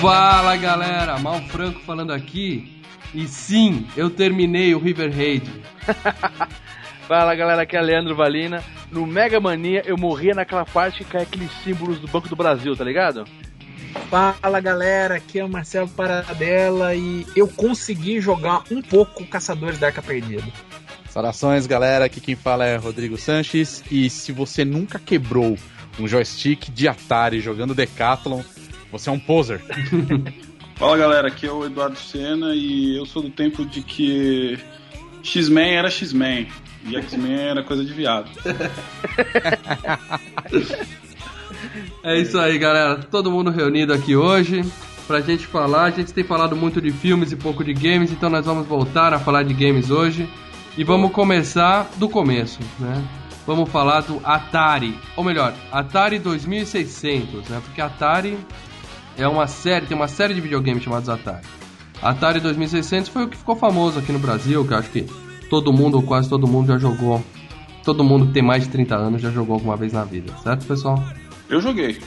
Fala galera, Mal Franco falando aqui. E sim, eu terminei o River Raid. Fala galera, aqui é Leandro Valina. No Mega Mania eu morria naquela parte que cai aqueles símbolos do Banco do Brasil, tá ligado? Fala galera, aqui é o Marcelo Paradela e eu consegui jogar um pouco Caçadores da Arca Perdida. Saudações galera, aqui quem fala é Rodrigo Sanches e se você nunca quebrou um joystick de Atari jogando Decathlon, você é um poser. Fala galera, aqui é o Eduardo Sena e eu sou do tempo de que X-Men era X-Men e X-Men era coisa de viado. É isso aí, galera. Todo mundo reunido aqui hoje pra gente falar. A gente tem falado muito de filmes e pouco de games, então nós vamos voltar a falar de games hoje. E vamos começar do começo, né? Vamos falar do Atari, ou melhor, Atari 2600, né? Porque Atari é uma série, tem uma série de videogames chamados Atari. Atari 2600 foi o que ficou famoso aqui no Brasil, que eu acho que todo mundo, ou quase todo mundo, já jogou. Todo mundo que tem mais de 30 anos já jogou alguma vez na vida, certo, pessoal? Eu joguei.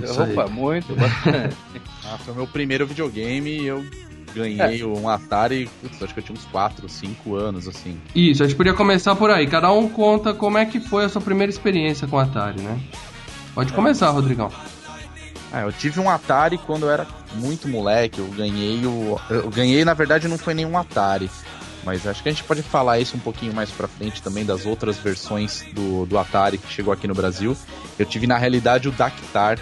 É. Opa, muito, bastante. Ah, foi o meu primeiro videogame e eu ganhei um Atari, putz, acho que eu tinha uns 4, 5 anos, assim. Isso, a gente podia começar por aí. Cada um conta como é que foi a sua primeira experiência com Atari, né? Pode começar, Rodrigão. Ah, eu tive um Atari quando eu era muito moleque, eu ganhei o... Eu ganhei, na verdade, não foi nenhum Atari. Mas acho que a gente pode falar isso um pouquinho mais pra frente também das outras versões do, do Atari que chegou aqui no Brasil. Eu tive na realidade o Dactar,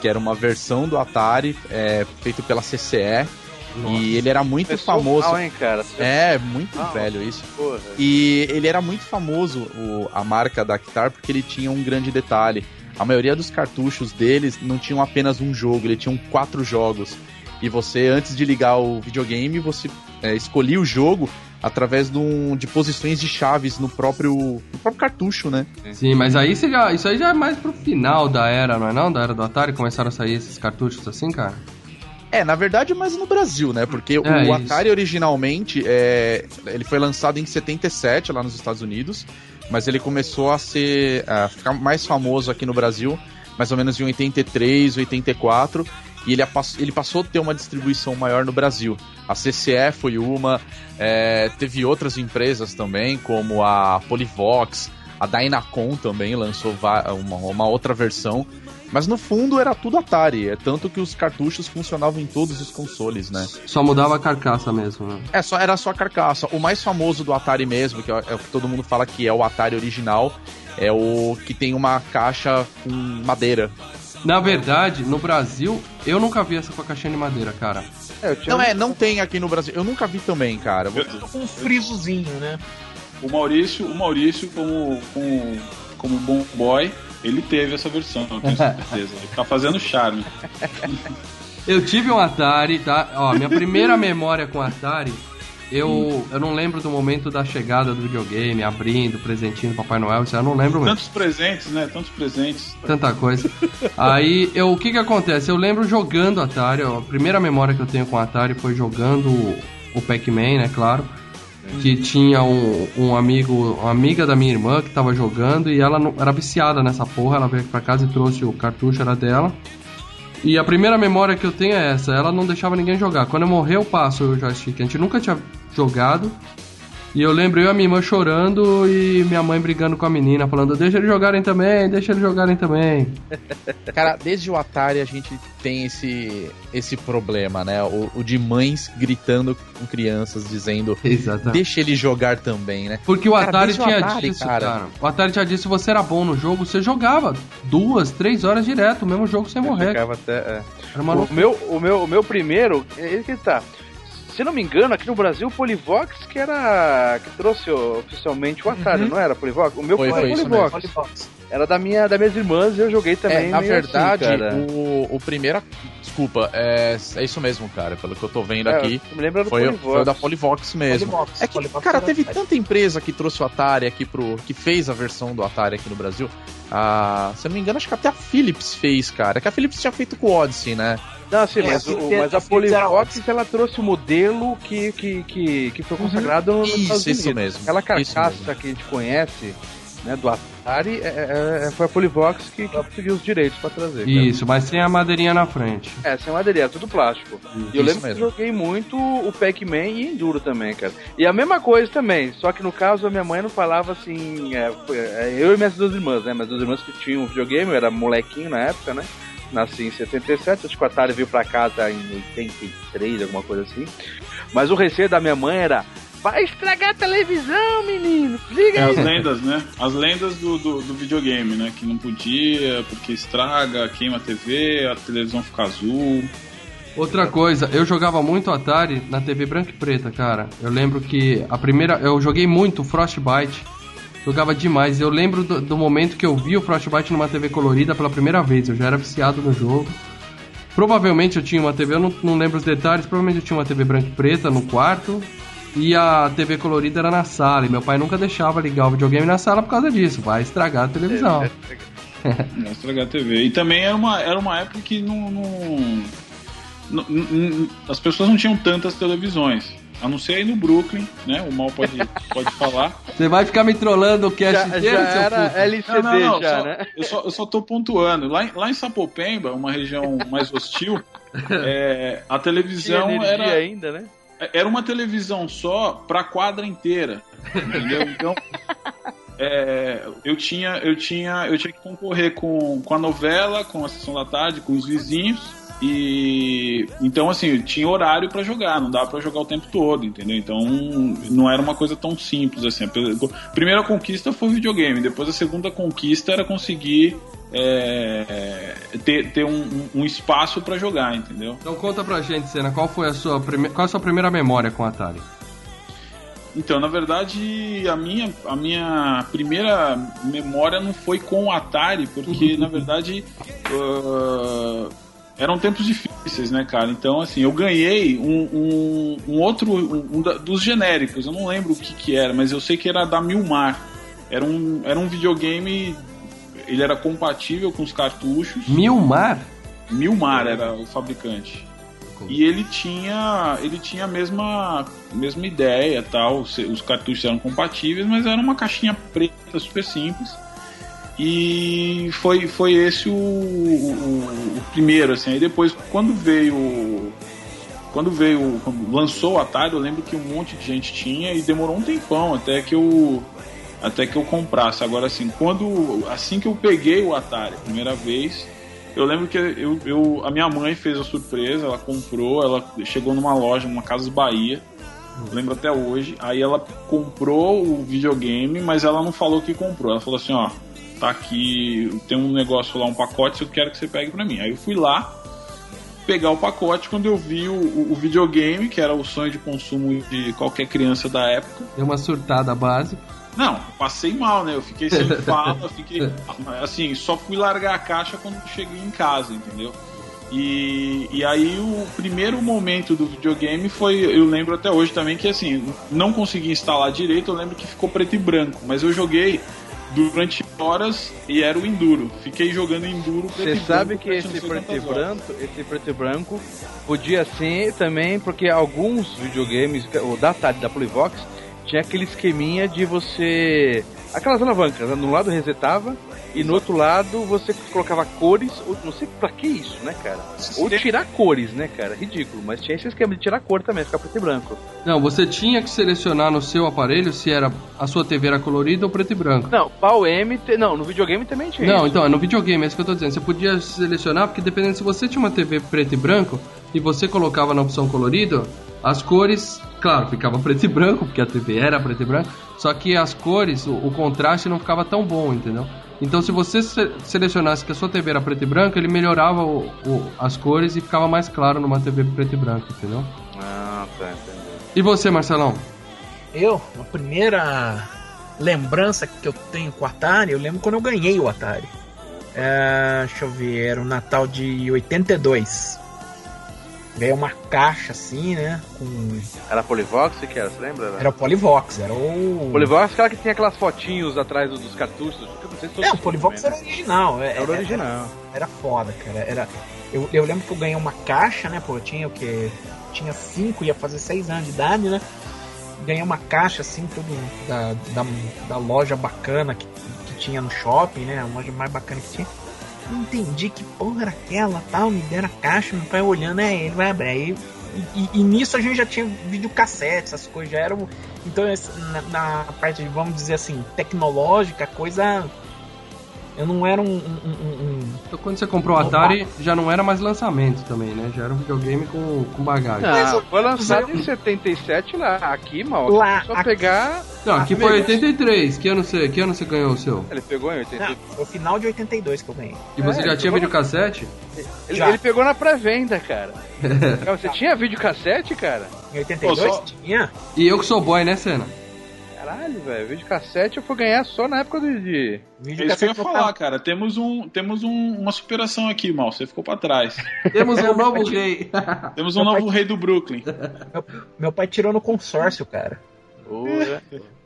que era uma versão do Atari é, feito pela CCE. E ele era muito Pessoal famoso. mal, hein, cara? É, muito Ah, velho isso. Porra. E ele era muito famoso, o- a marca Dactar, porque ele tinha um grande detalhe. A maioria dos cartuchos deles não tinham apenas um jogo, ele tinham quatro jogos. E você, antes de ligar o videogame, você é, escolhia o jogo através de, um- de posições de chaves no próprio, no próprio cartucho, né? Sim, mas aí você já, isso aí já é mais pro final da era, não é não? Da era do Atari, começaram a sair esses cartuchos assim, cara? É, na verdade, mais no Brasil, né? Porque É, o isso. Atari originalmente, é, ele foi lançado em 77 lá nos Estados Unidos, mas ele começou a ser a ficar mais famoso aqui no Brasil, mais ou menos em 83, 84, e ele, ele passou a ter uma distribuição maior no Brasil. A CCE foi uma, é, teve outras empresas também, como a Polivox, a Dynacon também lançou uma, uma outra versão. Mas no fundo era tudo Atari, é tanto que os cartuchos funcionavam em todos os consoles, né? Só mudava a carcaça mesmo, né? É, só, era só a carcaça. O mais famoso do Atari mesmo, que é, é o que todo mundo fala que é o Atari original, é o que tem uma caixa com madeira. Na verdade, no Brasil, eu nunca vi essa com a caixinha de madeira, cara. É, eu tinha Não é, não tem aqui no Brasil. Eu nunca vi também, cara. Vou- Com um frisozinho, né? O Maurício, o Maurício como, como, como bom boy, ele teve essa versão, eu tenho certeza. Ele tá fazendo charme. Eu tive um Atari, tá? Ó, minha primeira memória com Atari, eu, eu não lembro do momento da chegada do videogame, abrindo, presentinho do Papai Noel, isso eu não lembro mesmo. Tantos presentes, né? Tantos presentes. Tanta coisa. Aí, eu, o que que acontece? Eu lembro jogando Atari, ó, a primeira memória que eu tenho com Atari foi jogando o, o Pac-Man, né, claro. Que tinha um, um amigo, uma amiga da minha irmã que tava jogando e ela não- era viciada nessa porra. Ela veio aqui pra casa e trouxe o cartucho, era dela. E a primeira memória que eu tenho é essa: ela não deixava ninguém jogar. Quando eu morrer, eu passo o joystick. A gente nunca tinha jogado. E eu lembro eu e a minha irmã chorando e minha mãe brigando com a menina, falando: Deixa eles jogarem também, deixa eles jogarem também. Cara, desde o Atari a gente tem esse, esse problema, né? O, o de mães gritando com crianças, dizendo Exatamente. deixa ele jogar também, né? Porque o Cara, Atari desde o tinha Atari, disso, cara. cara. O Atari tinha disso, se você era bom no jogo, você jogava duas, três horas direto, o mesmo jogo sem morrer. Até, é. Era uma O meu, o, meu, o meu primeiro, ele que tá. Se não me engano, aqui no Brasil, o Polivox que era. que trouxe oficialmente o Atari, Uhum. não era Polivox? O meu Foi, foi, Polivox. Polybox. Era da minha, das minhas irmãs e eu joguei também. É, na meio verdade, assim, o, o primeiro. Desculpa, é, é isso mesmo, cara. Pelo que eu tô vendo É, aqui. me lembro do Foi, Polivox. foi o da Polivox mesmo. Polybox. É que, Polybox cara, teve tanta empresa que trouxe o Atari aqui pro. que fez a versão do Atari aqui no Brasil. Ah, se eu não me engano, acho que até a Philips fez, cara. Que a Philips tinha feito com o Odyssey, né? Não, sim, É, mas, o- Philips- mas a era Polivox ela trouxe o modelo que, que, que, que foi consagrado nos Estados Uhum. Isso, Unidos. isso mesmo. Aquela Isso carcaça mesmo. que a gente conhece, né, do Atari, é, é- é- foi a Polivox que, que conseguiu os direitos pra trazer. cara. Isso, mas sem a madeirinha na frente. É, sem madeira, é tudo plástico. E eu Isso lembro que joguei muito o Pac-Man e Enduro também, cara. E a mesma coisa também, só que no caso a minha mãe não falava assim. é, foi- é, eu e minhas duas irmãs, né? Minhas duas irmãs que tinham videogame, eu era molequinho na época, né? Nasci em 77, acho que o Atari veio pra casa em 83, alguma coisa assim. Mas o receio da minha mãe era. Vai estragar a televisão, menino! Liga É aí! as lendas, né? As lendas do, do, do videogame, né? Que não podia, porque estraga, queima a TV, a televisão fica azul. Outra coisa, eu jogava muito Atari na TV branca e preta, cara. Eu lembro que a primeira. Eu joguei muito Frostbite. Jogava demais. Eu lembro do, do momento que eu vi o Frostbite numa TV colorida pela primeira vez. Eu já era viciado no jogo. Provavelmente eu tinha uma TV, eu não, não lembro os detalhes. Provavelmente eu tinha uma TV branca e preta no quarto. E a TV colorida era na sala. E meu pai nunca deixava ligar o videogame na sala por causa disso. Vai estragar a televisão. Não estragar a TV. E também era uma, era uma época que não, não- não- não- as pessoas não tinham tantas televisões. A não ser aí no Brooklyn, né? O mal pode, pode falar. Você vai ficar me trollando o cast Já, inteiro, já seu era puto? LCD, Não, não, não, já, só- né? Eu só, eu só tô pontuando. Lá, em- lá em Sapopemba, uma região mais hostil, é, a televisão era, ainda, né? Era uma televisão só pra quadra inteira. Entendeu? Então. é, eu tinha eu tinha eu tinha que concorrer com, com a novela com a sessão da tarde com os vizinhos e então assim tinha horário pra jogar não dava pra jogar o tempo todo entendeu? Então não era uma coisa tão simples assim. A primeira conquista foi o videogame depois a segunda conquista era conseguir é, ter, ter um, um espaço pra jogar entendeu? Então conta pra gente, Senna, qual foi a sua, prime... qual a sua primeira memória com o Atari? Então, na verdade, a minha, a minha primeira memória não foi com o Atari, porque, na verdade, ah, eram tempos difíceis, né, cara? Então, assim, eu ganhei um, um, um outro, um, um da- dos genéricos, eu não lembro o que que era, mas eu sei que era da Milmar. Era um, era um videogame, ele era compatível com os cartuchos. Milmar? Milmar era o fabricante. E ele tinha, ele tinha a mesma, mesma ideia, tal. Os cartuchos eram compatíveis, mas era uma caixinha preta super simples. E foi, foi esse o, o, o primeiro, assim. Aí depois, quando veio, quando veio, quando lançou o Atari, eu lembro que um monte de gente tinha e demorou um tempão até que eu, até que eu comprasse. Agora, assim, quando, assim que eu peguei o Atari, primeira vez, eu lembro que eu, eu, a minha mãe fez a surpresa, ela comprou, ela chegou numa loja, numa Casas Bahia, lembro até hoje. Aí ela comprou o videogame, mas ela não falou que comprou. Ela falou assim: ó, tá aqui, tem um negócio lá, um pacote, eu quero que você pegue pra mim. Aí eu fui lá pegar o pacote quando eu vi o, o- o videogame, que era o sonho de consumo de qualquer criança da época. Deu uma surtada básica. Não, passei mal, né? Eu fiquei sem fala, fiquei. Assim, só fui largar a caixa quando cheguei em casa, entendeu? E, e aí o primeiro momento do videogame foi, eu lembro até hoje também que assim, não consegui instalar direito, eu lembro que ficou preto e branco, mas eu joguei durante horas e era o Enduro. Fiquei jogando Enduro Você sabe que esse preto e branco, esse preto e branco podia ser também porque alguns videogames, o da Atari, da Polivox, tinha aquele esqueminha de você aquelas alavancas, né? no lado resetava e no outro lado você colocava cores, ou não sei pra que isso, né, cara? Ou tirar cores, né, cara? Ridículo, mas tinha esse esquema de tirar cor também, ficar preto e branco. Não, você tinha que selecionar no seu aparelho se era a sua TV era colorida ou preto e branco. Não, pau M, te- não, no videogame também tinha. Não, isso. então, é no videogame, é isso que eu tô dizendo. Você podia selecionar, porque dependendo se você tinha uma TV preto e branco e você colocava na opção colorido, as cores, claro, ficava preto e branco, porque a TV era preto e branco, só que as cores, o, o contraste não ficava tão bom, entendeu? Então, se você se- selecionasse que a sua TV era preto e branco, ele melhorava o- o- as cores e ficava mais claro numa TV preto e branco, entendeu? Ah, tá, E você, Marcelão? Eu, a primeira lembrança que eu tenho com o Atari, eu lembro quando eu ganhei o Atari. É, deixa eu ver, era o Natal de 82. Ganhei uma caixa assim, né? Com... Era Polivox que era, você lembra? Era o Polivox, era o. Polivox aquela que tinha aquelas fotinhos atrás dos cartuchos. Se é, o Polivox era original. É, era, era original. Era, era foda, cara. Era, eu, eu lembro que eu ganhei uma caixa, né? Pô, eu tinha o que? Tinha 5, ia fazer 6 anos de idade, né? Ganhei uma caixa assim, tudo da, da, da loja bacana que, que tinha no shopping, né? A loja mais bacana que tinha não entendi que porra era aquela, tal, me deram a caixa, meu pai olhando, é, ele vai abrir. Aí, e, e, nisso a gente já tinha videocassete, essas coisas, já eram. Então, na, na parte, vamos dizer assim, tecnológica, coisa eu não era um. um, um então, quando você comprou o Atari, já não era mais lançamento também, né? Já era um videogame com, com bagagem. Não, foi lançado em 77 lá. Aqui, mal. Lá, só aqui... pegar. Não, aqui foi 83. Que ano, você, que ano você ganhou o seu? Ele pegou em 82. Não, foi o final de 82 que eu ganhei. E você é, já tinha videocassete? Ele, ele, pegou na pré-venda, cara. você tinha videocassete, cara? Em 82 Pô, só... tinha. E eu que sou boy, né, Cena? Caralho, velho. Videocassete eu fui ganhar só na época de. de... É isso que eu ia falar, cara. Temos, um, temos um, uma superação aqui, mal. Você ficou pra trás. temos um novo rei. temos um meu novo pai... rei do Brooklyn. Meu, meu, pai tirou no consórcio, cara.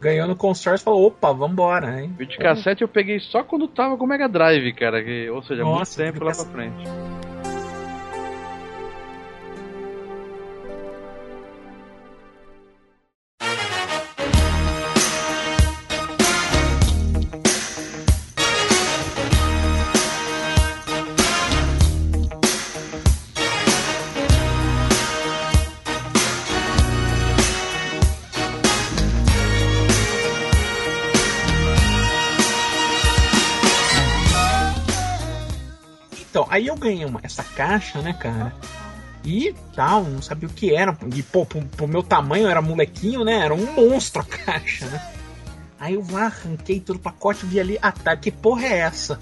Ganhou no consórcio e falou: opa, vambora, hein? Videocassete eu peguei só quando tava com o Mega Drive, cara. Que, ou seja, Nossa, muito tempo lá pra frente. Aí eu ganhei uma, essa caixa, né, cara? E tal, não sabia o que era. E, pô, pro, pro, meu tamanho, era molequinho, né? Era um monstro a caixa, né? Aí eu arranquei todo o pacote, vi ali, ah tá, que porra é essa?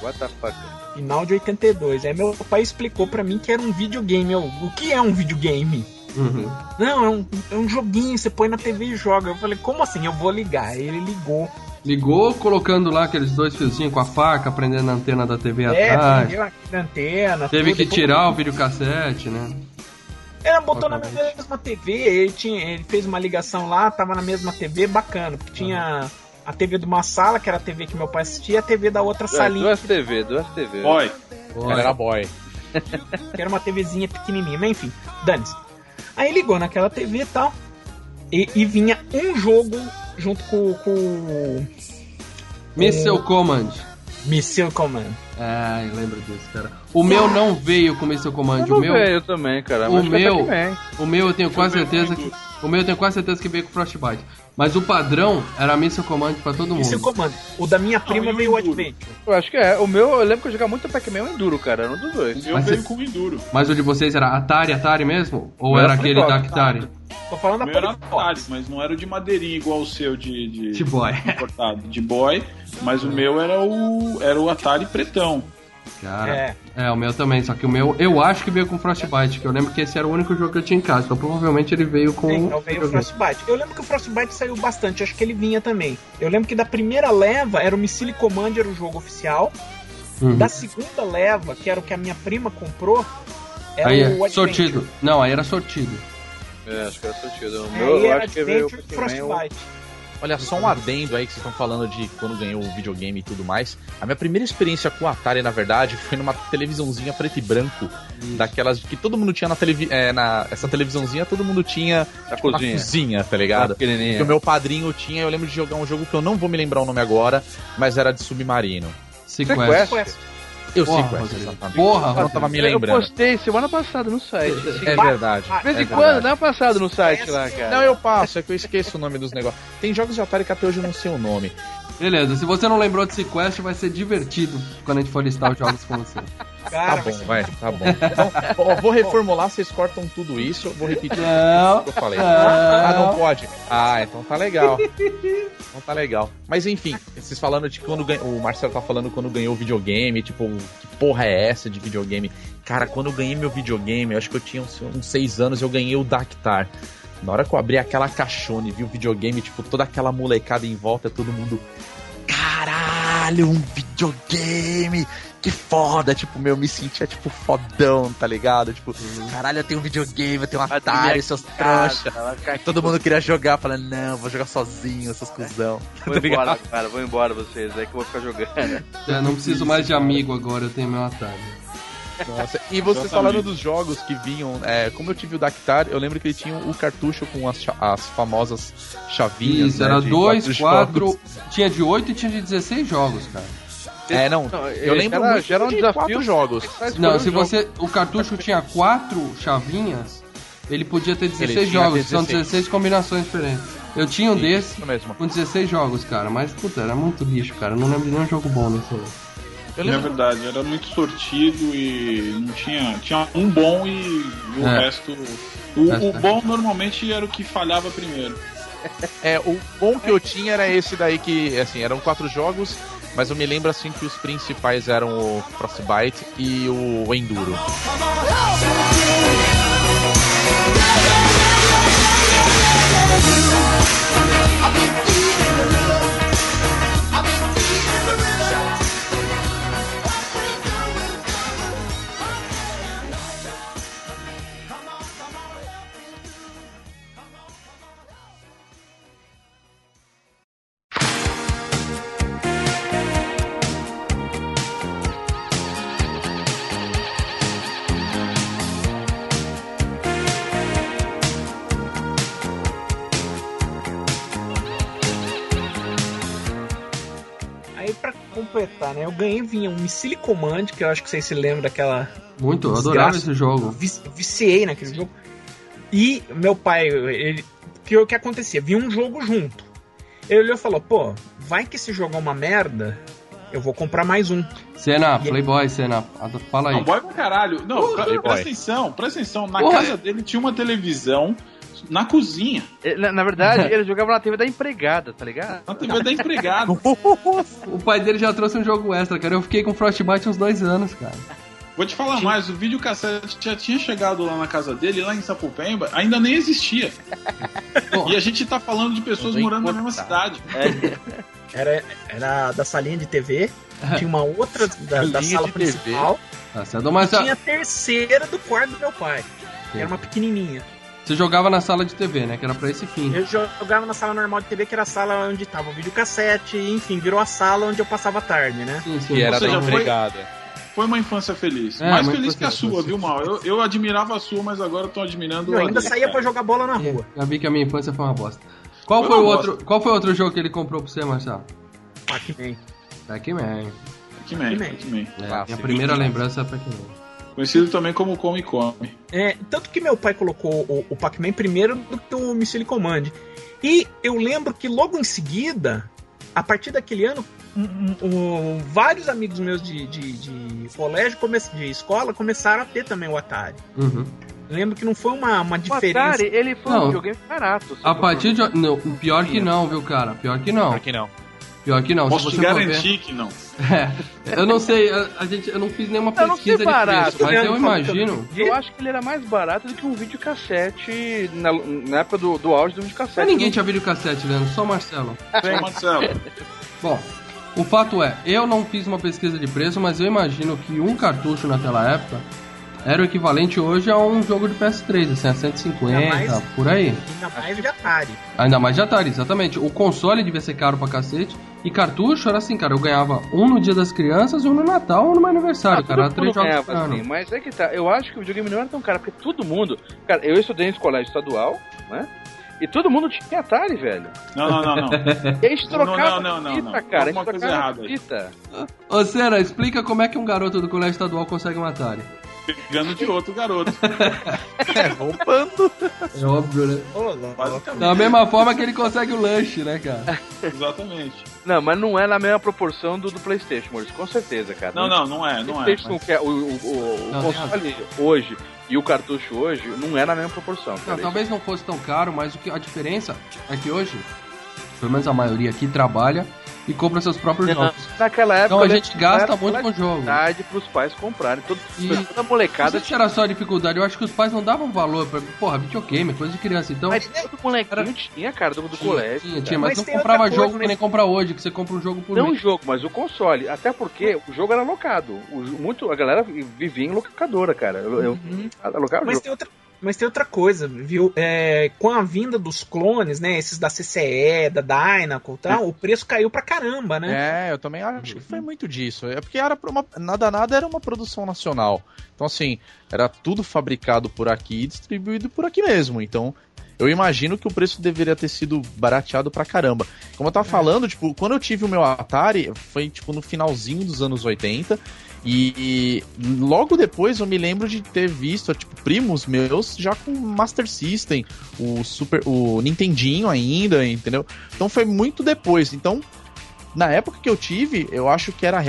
What the fuck? Final de 82. Aí meu pai explicou para mim que era um videogame. Eu, o que é um videogame? Uhum. Não, é um, é um joguinho, você põe na TV e joga. Eu falei, como assim? Eu vou ligar. Aí ele ligou. Ligou colocando lá aqueles dois fiozinhos com a faca, prendendo a antena da TV é, atrás. Prendeu a antena. Teve tudo, que tirar o videocassete, né? Ela botou na mesma TV, ele, tinha, ele fez uma ligação lá, tava na mesma TV, bacana, porque tinha a TV de uma sala, que era a TV que meu pai assistia, e a TV da outra é, salinha. Duas TV, duas TV. Boy. boy. Ela era boy. que era uma TVzinha pequenininha, mas enfim, dane-se. Aí ligou naquela TV e tal, e, e vinha um jogo junto com. com Missile Command. Missile Command. Ah, eu lembro disso, cara. O meu não veio com Missile Command. o meu veio também, cara. O meu, o meu eu tenho quase certeza que. O meu eu tenho quase certeza que veio com Frostbite. Mas o padrão era Missile Command pra todo mundo. Missile Command. O da minha prima veio o Adventure. Eu acho que é. O meu, eu lembro que eu jogava muito Pac-Man Enduro, cara. Era um dos dois. O meu veio com Enduro. Mas o de vocês era Atari, Atari mesmo? Ou era aquele da Atari? Tô falando da era Atari, mas não era o de madeirinha igual o seu de. De, de boy. Importado, de boy. Mas o meu era o. Era o Atari pretão. Cara, é. é. o meu também, só que o meu eu acho que veio com Frostbite, que eu lembro que esse era o único jogo que eu tinha em casa, então provavelmente ele veio com. Sim, então veio o Frostbite. Eu lembro que o Frostbite saiu bastante, acho que ele vinha também. Eu lembro que da primeira leva era o Missile Command, era o jogo oficial. Uhum. Da segunda leva, que era o que a minha prima comprou, era aí, o sortido. Não, aí era sortido. É, acho que era sortido. O meu, eu acho que veio o Frostbite. Olha, só um adendo aí que vocês estão falando de quando ganhou o videogame e tudo mais. A minha primeira experiência com o Atari, na verdade, foi numa televisãozinha preto e branco. Isso. Daquelas que todo mundo tinha na televisão. É, na, essa televisãozinha todo mundo tinha na tipo, cozinha. cozinha, tá ligado? Que o meu padrinho tinha, eu lembro de jogar um jogo que eu não vou me lembrar o nome agora, mas era de submarino. Sequest. Sequest. Eu Porra, sei qual é exatamente. Porra, eu tava me lembrando. Eu postei semana passada no site. É verdade. De vez em é quando, não é passado no site lá, cara. Não, eu passo, é que eu esqueço o nome dos negócios. Tem jogos de Atari que até hoje eu não sei o nome. Beleza, se você não lembrou de Sequest, vai ser divertido quando a gente for listar os jogos com você. Cara, tá bom, vai, tá bom. Então, vou reformular, vocês cortam tudo isso, vou repetir não, o que eu falei. Não. Ah, não pode. Ah, então tá legal. Então tá legal. Mas enfim, vocês falando de quando ganhou. O Marcelo tá falando quando ganhou o videogame, tipo, que porra é essa de videogame? Cara, quando eu ganhei meu videogame, eu acho que eu tinha uns, uns seis anos, eu ganhei o Dactar. Na hora que eu abri aquela caixona e vi o videogame, tipo, toda aquela molecada em volta, todo mundo. Caralho, um videogame! Que foda! Tipo, meu, me sentia tipo fodão, tá ligado? Tipo, caralho, eu tenho um videogame, eu tenho um Atari, seus trouxa. Todo mundo queria jogar, falando, não, vou jogar sozinho, seus cuzão. Vou embora, cara, vou embora vocês, é que eu vou ficar jogando. É, não preciso mais de amigo agora, eu tenho meu Atari. Nossa, e vocês falando dos jogos que vinham, é, como eu tive o Dactar, eu lembro que ele tinha o cartucho com as, as famosas chavinhas. Isso, né, era de 2, quatro 4, tinha de 8 e tinha de 16 jogos, cara. É, não, eu lembro era, muito já era um de desafio quatro jogos. Não, se você. O cartucho tinha 4 chavinhas, ele podia ter 16 tinha jogos, são 16. 16 combinações diferentes. Eu tinha um desse Isso mesmo. com 16 jogos, cara, mas puta, era muito lixo, cara. Eu não lembro de nenhum jogo bom nesse aí. É lembro, verdade, era muito sortido e não tinha. Tinha um bom e o É. resto. O, É, o é. bom normalmente era o que falhava primeiro. é, o bom que eu tinha era esse daí que, assim, eram quatro jogos, mas eu me lembro assim que os principais eram o Frostbite e o Enduro. Eu ganhei, vinha um Missile Command, que eu acho que vocês se lembram daquela. Muito, eu adorava esse jogo. Vici- viciei naquele jogo. E meu pai, ele. Que o que acontecia? Vinha um jogo junto. Ele olhou e falou: pô, vai que esse jogo é uma merda, eu vou comprar mais um. Cena, E- Playboy, cena, fala aí. Não, boy pra caralho. Não, presta atenção, presta atenção. Na Porra. casa dele tinha uma televisão na cozinha. Na, na verdade, ele jogava na TV da empregada, tá ligado? Na TV da empregada. O pai dele já trouxe um jogo extra, cara. Eu fiquei com Frostbite uns dois anos, cara. Vou te falar mais, o videocassete já tinha chegado lá na casa dele, lá em Sapopemba, ainda nem existia. E a gente tá falando de pessoas morando na mesma cidade. Era, era da salinha de TV, tinha uma outra da, da sala principal, tá e tinha a terceira do quarto do meu pai. Que era uma pequenininha. Você jogava na sala de TV, né? Que era pra esse fim. Eu jogava na sala normal de TV, que era a sala onde tava o videocassete, enfim, virou a sala onde eu passava a tarde, né? Sim, sim. Que era seja, da foi- empregada. Foi uma infância feliz. É, Mais feliz que a sua, viu, Mal? Eu, eu admirava a sua, mas agora eu tô admirando Eu a ainda dele, saía pra jogar bola na rua. Já vi que a minha infância foi uma bosta. Qual Foi foi, o uma outro, qual foi outro jogo que ele comprou pra você, Marcelo? Pac-Man. Pac-Man. Pac-Man, Pac-Man. Pac-Man. É, minha sim. primeira lembrança é Pac-Man. Conhecido também como Come Come. É, tanto que meu pai colocou o, o Pac-Man primeiro do que o Missile Command. E eu lembro que logo em seguida, a partir daquele ano, um- um- um- vários amigos meus de, de, de colégio, come- de escola, começaram a ter também o Atari. Uhum. Lembro que não foi uma, uma O diferença. Atari, ele foi Não. um videogame barato. se A partir de. Não, pior que não, viu, cara? Pior que não. Por que não? Pior que não. Posso te garantir que não. É, eu não sei, a, a gente, eu não fiz nenhuma Eu não pesquisa de barato, preço, mas né? eu imagino. Eu acho que ele era mais barato do que um videocassete na, na época do, do auge do videocassete. Mas ninguém Não- tinha videocassete, Leandro, só o Marcelo. Só Marcelo. Bom, o fato é, eu não fiz uma pesquisa de preço, mas eu imagino que um cartucho naquela época era o equivalente hoje a um jogo de PS3, assim, a 150, Ainda mais- por aí. Ainda mais de Atari. Ainda mais de Atari, exatamente. O console devia ser caro pra cacete. E cartucho era assim, cara, eu ganhava um no dia das crianças, um no Natal, um no meu aniversário, Ah, cara. Era três jogos ganhava assim, mas é que tá. Eu acho que o videogame não era tão caro, porque todo mundo. Cara, eu estudei em colégio estadual, né? E todo mundo tinha Atari, velho. Não, não, não, não. E a gente Não, trocava não, não, não, fita, não. cara. A gente Alguma coisa trocava errada aí. fita. Ô, Cera, explica como é que um garoto do colégio estadual consegue um Atari. Pegando de outro garoto. É, roubando. É óbvio, né? Basicamente. Da mesma forma que ele consegue o lanche, né, cara? Exatamente. Não, mas não é na mesma proporção do, do PlayStation, Maurício, com certeza, cara. Não, não, não é, O não é. PlayStation, que é o, o, o, o Não, console hoje e o cartucho hoje não é na mesma proporção. Não, talvez não fosse tão caro, mas o que, a diferença é que hoje, pelo menos a maioria aqui trabalha e compra seus próprios jogos. Naquela época. Então a né, gente gasta era muito com o jogo. dificuldade pros pais comprarem. Todo, E- Toda molecada se era só dificuldade, eu acho que os pais não davam valor pra. Porra, videogame, coisa de criança. Então. Mas todo molequinho tinha, cara, do, do Tinha, colégio. tinha, tinha, mas, Mas não comprava jogo que né? nem compra hoje, que você compra um jogo por Não o mês. jogo, mas o console. Até porque o jogo era locado. O, muito, a galera vivia em locadora, cara. Eu, eu Uhum. o Mas jogo. tem outra, mas tem outra coisa, viu? É, com a vinda dos clones, né? Esses da CCE, da Dynaco e tal, o preço caiu pra caramba, né? É, eu também acho que foi muito disso. É porque era uma, nada nada era uma produção nacional. Então assim, era tudo fabricado por aqui e distribuído por aqui mesmo. Então, eu imagino que o preço deveria ter sido barateado pra caramba. Como eu tava falando, tipo, quando eu tive o meu Atari, foi tipo no finalzinho dos anos 80. E, e logo depois eu me lembro de ter visto, tipo, primos meus já com Master System, o Super, o Nintendinho ainda, entendeu? Então foi muito depois. Então, na época que eu tive, eu acho que era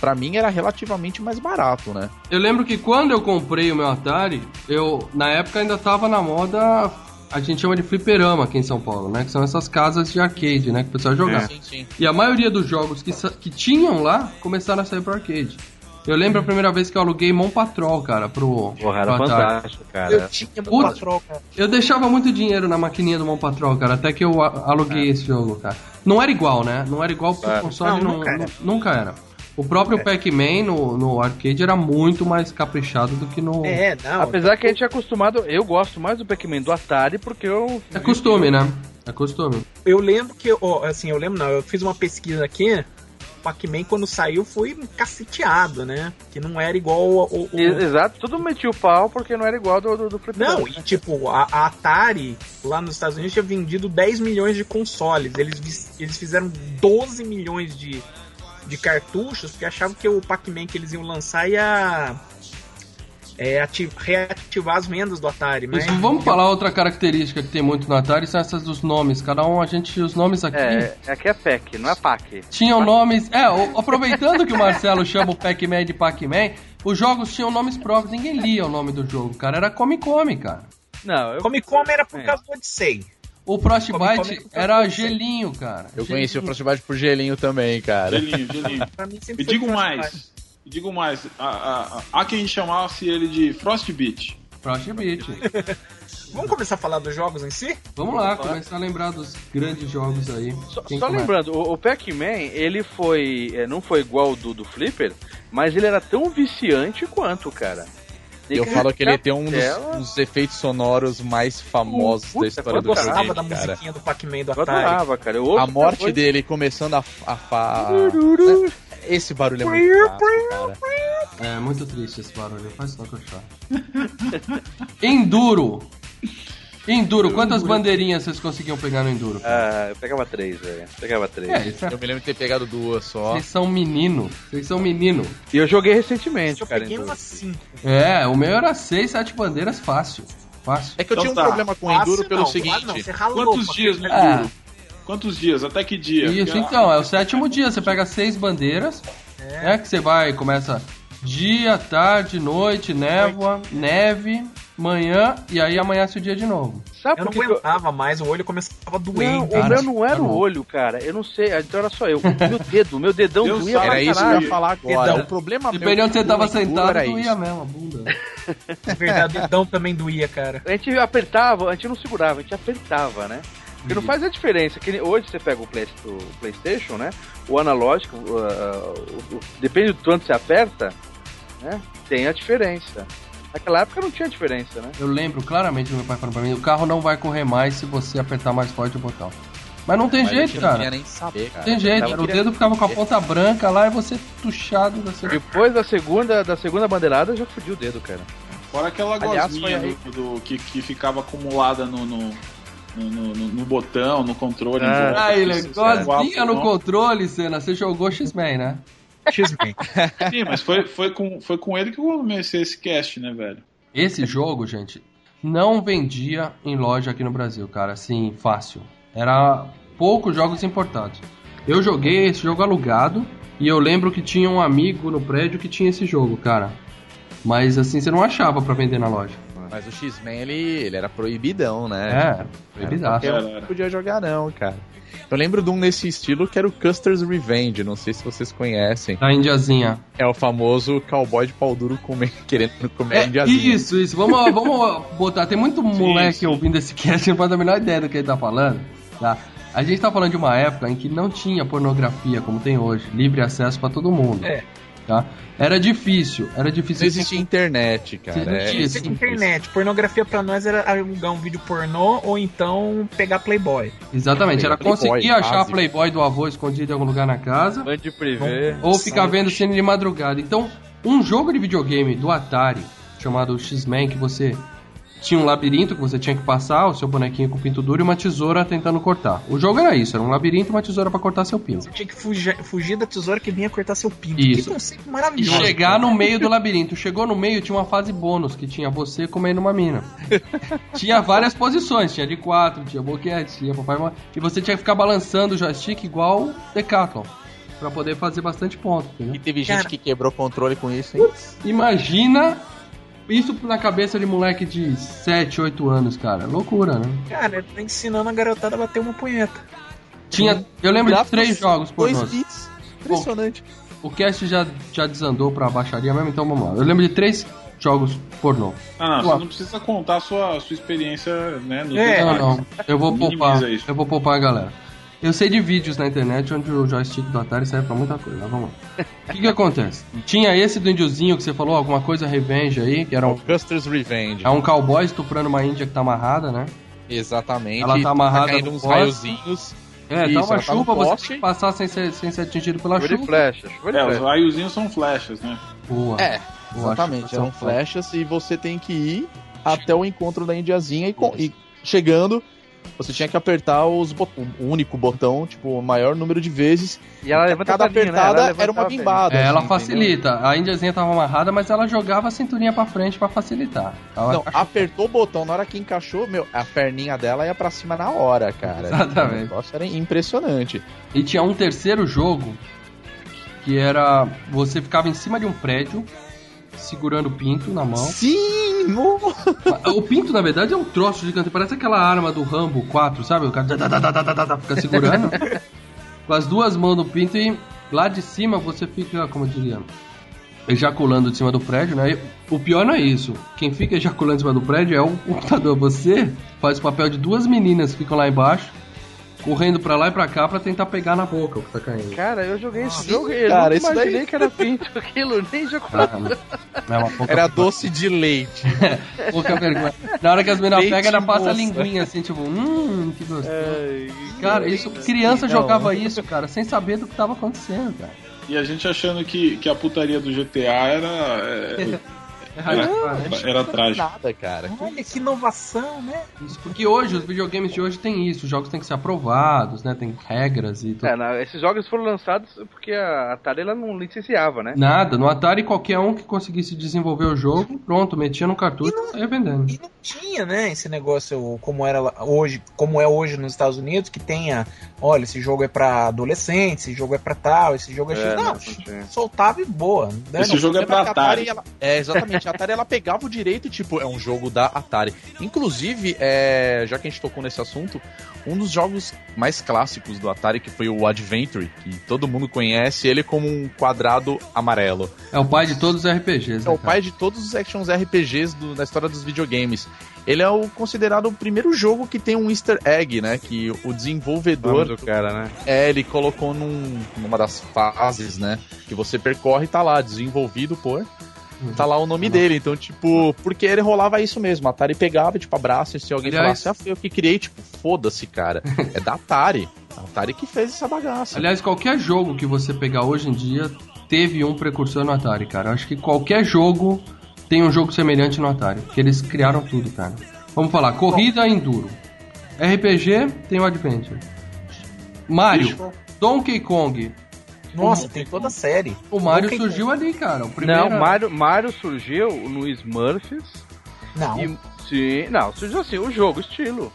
para mim era relativamente mais barato, né? Eu lembro que quando eu comprei o meu Atari, eu na época ainda tava na moda, a gente chama de fliperama aqui em São Paulo, né? Que são essas casas de arcade, né? Que o pessoal jogava. Sim, sim. E a maioria dos jogos que, que tinham lá começaram a sair pro arcade. Eu lembro a primeira vez que eu aluguei Mon Patrol, cara, pro, Porra, pro era Atari. fantástico, cara. Eu tinha Puta. patrão, cara. Eu deixava muito dinheiro na maquininha do Mon Patrol, cara, até que eu aluguei esse jogo, cara. Não era igual, né? Não era igual porque É. o console Não, não, nunca era. nu- nunca era. O próprio Pac-Man no, no arcade era muito mais caprichado do que no. É, não. Apesar que a gente é acostumado, eu gosto mais do Pac-Man do Atari porque eu. É costume, né? É costume. Eu lembro que, ó, assim, eu lembro não, eu fiz uma pesquisa aqui. O Pac-Man, quando saiu, foi caceteado, né? Que não era igual ao. ao- ao- E- Exato, tudo metia o pau porque não era igual do, do, do. Não, e tipo, a, a Atari, lá nos Estados Unidos, tinha vendido 10 milhões de consoles. Eles, eles fizeram 12 milhões de, de cartuchos, porque achavam que o Pac-Man que eles iam lançar ia é, ati- reativar as vendas do Atari. Mas Isso, vamos falar outra característica que tem muito no Atari, são essas dos nomes. Cada um, a gente, os nomes aqui. É, aqui é PEC, não é PAC. Tinham nomes. É, o- aproveitando que o Marcelo chama o Pac-Man de Pac-Man, os jogos tinham nomes próprios, ninguém lia o nome do jogo, cara. Era Come Come, cara. Não, eu. Comic Con era por É. causa do Odyssey. O Frostbite Come Come era gelinho, cara. Eu Gelinho. conheci o Frostbite por gelinho também, cara. Gelinho, gelinho. Pra mim sempre E digo Frostbite. mais. E digo mais. A, a, a, há quem chamasse ele de Frostbite. Frostbite. Vamos começar a falar dos jogos em si? Vamos lá, começar a lembrar dos grandes jogos aí. Só, Quem só começa? lembrando, o, o Pac-Man, ele foi. é, não foi igual ao do, do Flipper, mas ele era tão viciante quanto, cara. Eu falo que ele tem um dos, dos efeitos sonoros mais famosos Puta, da história Eu do gostava videogame, da cara. musiquinha do Pac-Man do Eu Atari. adorava, cara. Eu A morte depois- dele começando a, a fa... Esse barulho é muito clássico, cara. É muito triste esse barulho, faz só que eu choro. Enduro. Enduro, quantas bandeirinhas vocês conseguiam pegar no Enduro? cara? Ah, eu pegava três, velho. Pegava três. É, isso é... Eu me lembro de ter pegado duas só. Vocês são menino. Vocês são menino. E eu joguei recentemente, Eu cara. peguei então. umas 5. É, o meu era seis, sete bandeiras fácil. Fácil. É que eu Então tinha um tá. problema com o Enduro pelo seguinte. Não, você ralou Quantos dias no. Enduro? Quantos dias? Até que dia? Isso, Porque- então, é o sétimo dia. Você pega seis bandeiras, né? Que você vai, começa dia, tarde, noite, névoa, neve, manhã, e aí amanhece o dia de novo. Sabe Eu por não que eu... aguentava mais, o olho começava a doer. Não, cara. o meu não era Tá o olho, cara. Eu não sei, então era só eu. Meu dedo, meu dedão Deus doía Era isso que eu ia falar agora. Dedão. O problema meu Dependendo onde você tava sentado, era doía isso. mesmo a bunda. De verdade, o dedão também doía, cara. A gente apertava, a gente não segurava, a gente apertava, né? Porque não faz a diferença. Que hoje você pega o, Play- o PlayStation, né? O analógico, uh, o- depende do quanto você aperta, né? Tem a diferença. Naquela época não tinha diferença, né? Eu lembro claramente do meu pai falando pra mim: o carro não vai correr mais se você apertar mais forte o botão. Mas não tem Mas jeito, gente não cara. queria nem saber, cara. Tem jeito, cara. o dedo ficava com a ponta branca lá e você tuchado da sua... Depois da segunda, da segunda bandeirada, já fudiu o dedo, cara. Fora aquela Aliás, gosminha aí. do, do- que, que ficava acumulada no, no, no, no- no- no botão, no controle. Ah. volta, Ah, ele gozinha voava, no não. controle, Senna. Você jogou X-Men, né? X-Men. Sim, mas foi, foi, com, foi com ele que eu comecei esse cast, né, velho? Esse jogo, gente, não vendia em loja aqui no Brasil, cara, assim, fácil. Era poucos jogos importados. Eu joguei esse jogo alugado e eu lembro que tinha um amigo no prédio que tinha esse jogo, cara. Mas assim, você não achava pra vender na loja. Mas o X-Men, ele, ele era proibidão, né? É, proibidaço. Um Era, não podia jogar não, cara. Eu lembro de um nesse estilo que era o Custer's Revenge, não sei se vocês conhecem. Da Indiazinha. É o famoso cowboy de pau duro comer, querendo comer É, a indiazinha. isso, isso. Vamos, vamos botar. Tem muito moleque ouvindo esse cast, não faz a menor ideia do que ele tá falando. Tá? A gente tá falando de uma época em que não tinha pornografia como tem hoje, livre acesso pra todo mundo. É. Tá? Era difícil, era difícil. Não existia internet, cara. Não É, é sim. internet. Pornografia pra nós era alugar um vídeo pornô ou então pegar Playboy. Exatamente, era Playboy, conseguir achar a básico. Playboy do avô escondido em algum lugar na casa. Band privê. Ou ficar vendo cena de madrugada. Então, um jogo de videogame do Atari, chamado X-Men, que você tinha um labirinto que você tinha que passar, o seu bonequinho com pinto duro e uma tesoura tentando cortar. O jogo era isso, era um labirinto e uma tesoura pra cortar seu pinto. Você tinha que fugir, fugir da tesoura que vinha cortar seu pinto. Isso. Que conceito E maravilhoso. chegar no meio do labirinto. Chegou no meio, tinha uma fase bônus, que tinha você comendo uma mina. tinha várias posições, tinha de quatro, tinha boquete, tinha papai e mamãe. E você tinha que ficar balançando o joystick igual Decathlon. Pra poder fazer bastante ponto, entendeu? E teve gente Cara. que quebrou controle com isso, hein? Imagina isso na cabeça de moleque de 7, 8 anos, cara. Loucura, né? Cara, tá ensinando a garotada a bater uma punheta. Tinha, eu lembro de três jogos por Dois nós. bits. Impressionante. O cast já, já desandou pra baixaria mesmo, então vamos lá. Eu lembro de três jogos pornô. Ah, não, Ué. você não precisa contar a sua, a sua experiência, né? Nos É, Não, não. Eu vou poupar. isso. Eu vou poupar a galera. Eu sei de vídeos na internet onde o joystick do Atari serve pra muita coisa. mas Vamos lá. O que que acontece? Tinha esse do índiozinho que você falou, alguma coisa Revenge aí, que era um, Custer's Revenge. é um cowboy estuprando uma índia que tá amarrada, né? Exatamente. Ela tá amarrada caindo no uns poste. raiozinhos. É, Isso, tá uma tá chuva, você poste. tem que passar sem ser, sem ser atingido pela Chuva de chuva. flecha, chuva de É, os flecha. raiozinhos são flechas, né? Boa. É, Boa, exatamente. Eram são flechas e você tem que ir até o encontro da indiazinha e, e chegando, você tinha que apertar os bot- o único botão, tipo, o maior número de vezes. E ela levanta Cada a perninha, né? apertada Ela levanta era uma bimbada. É, ela assim, facilita. A índiazinha tava amarrada, mas ela jogava a cinturinha pra frente pra facilitar. Ela Não, apertou o botão, na hora que encaixou, meu, a perninha dela ia pra cima na hora, cara. Exatamente. O negócio era impressionante. E tinha um terceiro jogo que era você ficava em cima de um prédio segurando o pinto na mão. Sim! no- O pinto, na verdade, é um troço gigante. Parece aquela arma do Rambo 4, sabe? O cara fica segurando. com as duas mãos no pinto e lá de cima você fica, como eu diria, ejaculando de cima do prédio, né? E o pior não é isso. Quem fica ejaculando em cima do prédio é o computador. Você faz o papel de duas meninas que ficam lá embaixo, correndo pra lá e pra cá pra tentar pegar na boca o que tá caindo. Cara, eu joguei esse Sim, jogo e eu cara, nunca isso imaginei daí- que era pinto aquilo, nem jogou. Ah, é Era doce de leite. pouca vergonha. Na hora que as meninas pegam, ela passa a moça. linguinha assim, tipo, hum, que gostoso. Ai, Cara, isso, criança Não. jogava isso, cara, sem saber do que tava acontecendo, cara. E a gente achando que, que a putaria do GTA era. é, Era trágico. Nada, cara. Olha que inovação, né? Isso, porque hoje, os videogames de hoje tem isso, os jogos têm que ser aprovados, né? Tem regras e tudo. É, não, esses jogos foram lançados porque a Atari ela não licenciava, né? Nada, no Atari qualquer um que conseguisse desenvolver o jogo, pronto, metia no cartucho e saía vendendo. E não tinha, né, esse negócio como era hoje, como é hoje nos Estados Unidos, que tenha, olha, esse jogo é pra adolescente, esse jogo é pra tal, esse jogo é, É, X. não, Não, não soltava e boa. Né? Esse jogo é pra Lembra que a Atari. ela- é, exatamente. A Atari ela pegava o direito e, tipo, é um jogo da Atari. Inclusive, é, já que a gente tocou nesse assunto, um dos jogos mais clássicos do Atari, que foi o Adventure, que todo mundo conhece ele como um quadrado amarelo. É o pai de todos os RPGs, É né, o pai de todos os actions RPGs do- da história dos videogames. Ele é o considerado o primeiro jogo que tem um easter egg, né? Que o desenvolvedor do cara, né? é, ele colocou num, numa das fases, né? Que você percorre e tá lá, desenvolvido por. Tá lá o nome dele. Então, tipo, porque ele rolava isso mesmo. A Atari pegava, tipo, abraça e se alguém Aliás- falasse, ah, foi eu que criei, tipo, foda-se, cara. É da Atari. A Atari que fez essa bagaça. Aliás, qualquer jogo que você pegar hoje em dia teve um precursor no Atari, cara. Acho que qualquer jogo tem um jogo semelhante no Atari, porque eles criaram tudo, cara. Vamos falar, corrida enduro. RPG tem o Adventure. Mario, Donkey Kong. Nossa, tem toda a série. O Mario Donkey surgiu ali, cara. O primeiro Não, Mario, Mario surgiu no Smurfs. Não, E, sim, não, surgiu assim, o jogo, o estilo.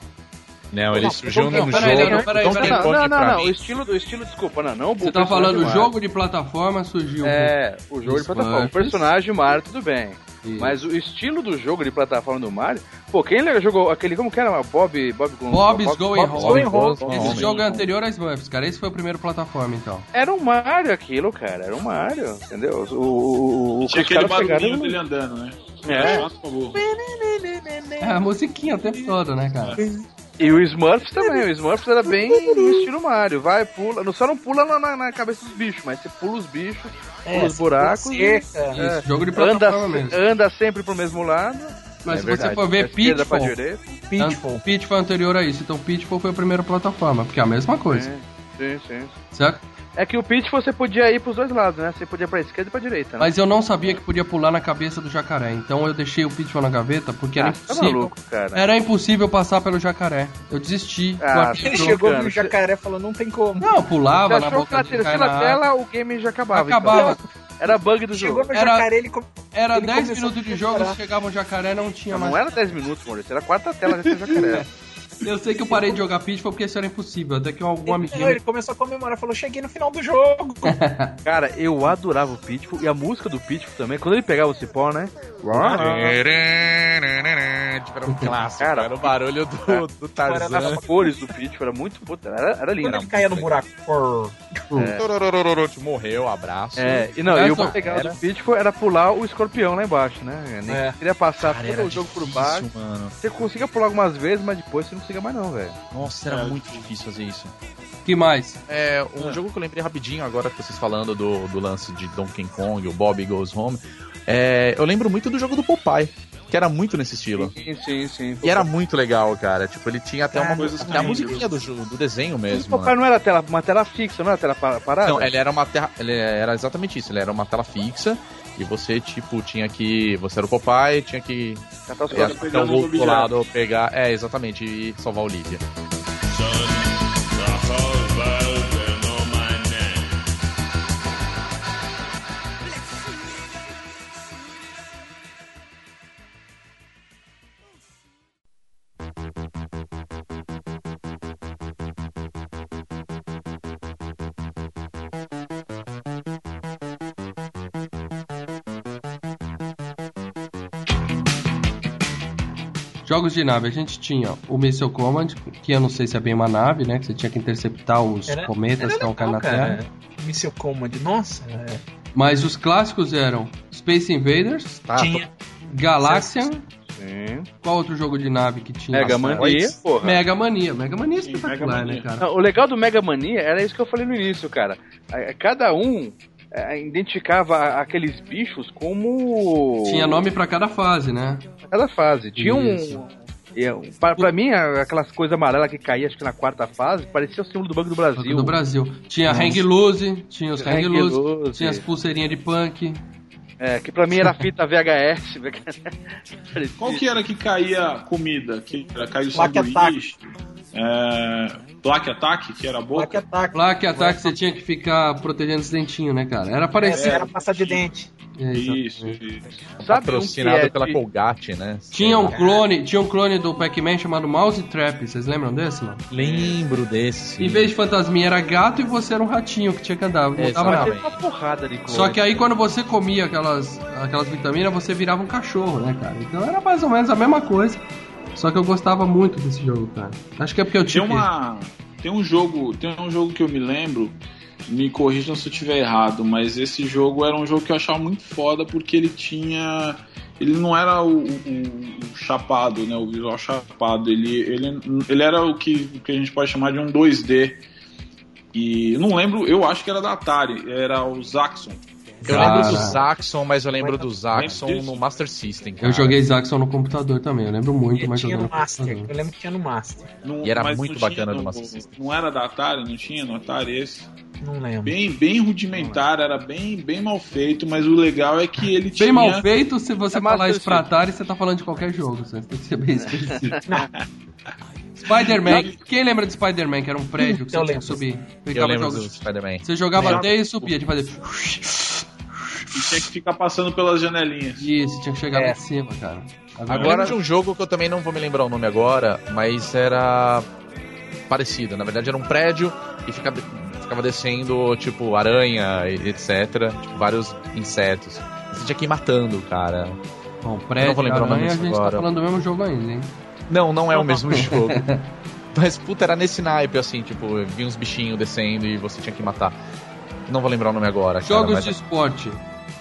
Não, ele Não, surgiu não, no peraí, jogo. não, peraí, Donkey peraí. Não, não, não, não, o estilo, o estilo, desculpa, não, não o Você tá falando Mario. jogo de plataforma surgiu. É, o jogo de Smurfs. plataforma. O personagem Mario, tudo bem. Isso. Mas o estilo do jogo de plataforma do Mario, pô, quem jogou aquele, como que era? Bob, Bob, Bob's Bob, Going Bob's Home. Going Home. Esse jogo é anterior a Smurfs, cara. Esse foi o primeiro plataforma, então. Era um Mario aquilo, cara. Era um Mario, entendeu? O, o, o, Tinha aquele barulhinho dele andando, né? É. É a musiquinha o tempo todo, né, cara? E o Smurfs também, o Smurfs era bem no estilo Mario, vai, pula, só não pula na, na cabeça dos bichos, mas você pula os bichos, é, pula os buracos. é, Isso, jogo de plataforma anda, mesmo. Anda sempre pro mesmo lado. Mas é se verdade, você for ver Pitfall, Pitfall, Pitfall anterior a isso, então Pitfall foi a primeira plataforma, porque é a mesma coisa. Sim, sim. sim. Certo? É que o pitch você podia ir pros dois lados, né? Você podia pra esquerda e pra direita. Né? Mas eu não sabia que podia pular na cabeça do jacaré. Então eu deixei o pitch na gaveta porque ah, era tá impossível. Tá maluco, cara. Era impossível passar pelo jacaré. Eu desisti. Ah, ele chegou no jacaré e falou, não tem como. Não, pulava na boca na terceira tela o game já acabava. Acabava. Então. Era bug do Chegou jogo. Era, jacaré, ele, era 10 minutos de jogo, chegava um jacaré não tinha não, mais. Não era 10 minutos, Maurício, era quarta tela já tinha jacaré. Eu sei que eu parei de jogar Pitfall porque isso era impossível. Até que algum amiguinho. Ele começou a comemorar, falou: cheguei no final do jogo. Cara, eu adorava o Pitfall e a música do Pitfall também. Quando ele pegava o cipó, né? Tipo, era um clássico, cara, era o barulho do, do Tarzan. Era as cores do Pitfall, era muito puta, era, era lindo. Quando ele caía no buraco. É. Morreu, abraço. É, e não, e o legal do Pitfall era pular o escorpião lá embaixo, né? Nem é. queria passar cara, todo o jogo difícil, por baixo. Mano. Você conseguia pular algumas vezes, mas depois você não conseguia mais não, velho. Nossa, era é. muito difícil fazer isso. que mais? É, um é. jogo que eu lembrei rapidinho agora que vocês falando do, do lance de Donkey Kong, o Bobby Goes Home. É, eu lembro muito do jogo do Popeye que era muito nesse estilo. Sim, sim, sim. E era muito legal, cara. Tipo, ele tinha até uma coisa. Até a musiquinha do, do desenho mesmo. O papai né? não era tela, uma tela fixa, não era tela parada? Não, ele era uma tela. Ele era exatamente isso, ele era uma tela fixa. E você, tipo, tinha que. Você era o papai, tinha que. Catar os é, um outro lado, pegar. É, exatamente, e salvar o Olivia. Jogos de nave, a gente tinha o Missile Command, que eu não sei se é bem uma nave, né? Que você tinha que interceptar os era, cometas que estão caindo na Terra. Missile Command, nossa. É... Mas os clássicos eram Space Invaders, ah, tinha. Galaxian. Sim. Qual outro jogo de nave que tinha? Mega Mania, porra. Mega Mania. Mega Mania é espetacular, Mega né, cara? o legal do Mega Mania era isso que eu falei no início, cara. Cada um é, identificava aqueles bichos como. Tinha nome para cada fase, né? Cada fase. Tinha Isso. um. Pra, pra mim, aquelas coisas amarelas que caía, acho que na quarta fase, parecia o símbolo do Banco do Brasil. Banco do Brasil. Tinha Nossa. Hang Loose, tinha os Hang, hang Loose, tinha as pulseirinhas de punk. É, que pra mim era fita VHS. Qual que era que caía comida? Que caía o sanduíche? É, Black Attack, que era boa. Black Attack. Black Attack, você tinha que ficar protegendo os dentinhos, né, cara? Era parecido. É, era passar de dente. É, isso, isso. Sabe Patrocinado é pela de... Colgate, né? Tinha um clone, tinha um clone do Pac-Man chamado Mouse Trap, vocês lembram desse, não? Lembro desse. Em vez de fantasminha era gato e você era um ratinho que tinha que andar. É, uma porrada de Só que aí quando você comia aquelas, aquelas vitaminas, você virava um cachorro, né, cara? Então era mais ou menos a mesma coisa. Só que eu gostava muito desse jogo, cara. Acho que é porque eu tinha. Tem uma. Tem um jogo. Tem um jogo que eu me lembro. Me corrijam se eu estiver errado, mas esse jogo era um jogo que eu achava muito foda porque ele tinha. Ele não era o, o, o chapado, né? O visual chapado. Ele, ele, ele era o que, o que a gente pode chamar de um 2D. E não lembro, eu acho que era da Atari, era o Zaxxon. Eu Cara. lembro do Zaxxon, mas eu lembro do Zaxxon no Master System. Cara. Eu joguei Zaxxon no computador também, eu lembro muito, mas tinha no Master. Computador. Eu lembro que tinha no Master. e era muito bacana no Master System. Não era da Atari, não tinha no Atari esse? Não lembro. Bem, bem rudimentar, era bem, bem mal feito, mas o legal é que ele tinha. Bem mal feito, se você é falar isso pra Atari, você tá falando de qualquer jogo, você tem que ser bem específico. Spider-Man. Quem lembra de Spider-Man, que era um prédio que eu você tinha que subir? Eu lembro do Spider-Man. Você jogava até e subia, de fazer. E tinha que ficar passando pelas janelinhas. Isso, tinha que chegar é. lá em cima, cara. Agora, agora de um jogo que eu também não vou me lembrar o nome agora, mas era parecido. Na verdade, era um prédio e ficava, ficava descendo, tipo, aranha, etc. Tipo, vários insetos. Você tinha que ir matando, cara. Bom, Eu prédio não vou lembrar o nome aranha, a gente agora. tá falando do mesmo jogo ainda, hein? Não, não é o mesmo jogo. Mas, puta, era nesse naipe, assim, tipo, vi uns bichinhos descendo e você tinha que matar. Não vou lembrar o nome agora, cara, Jogos mas- de esporte.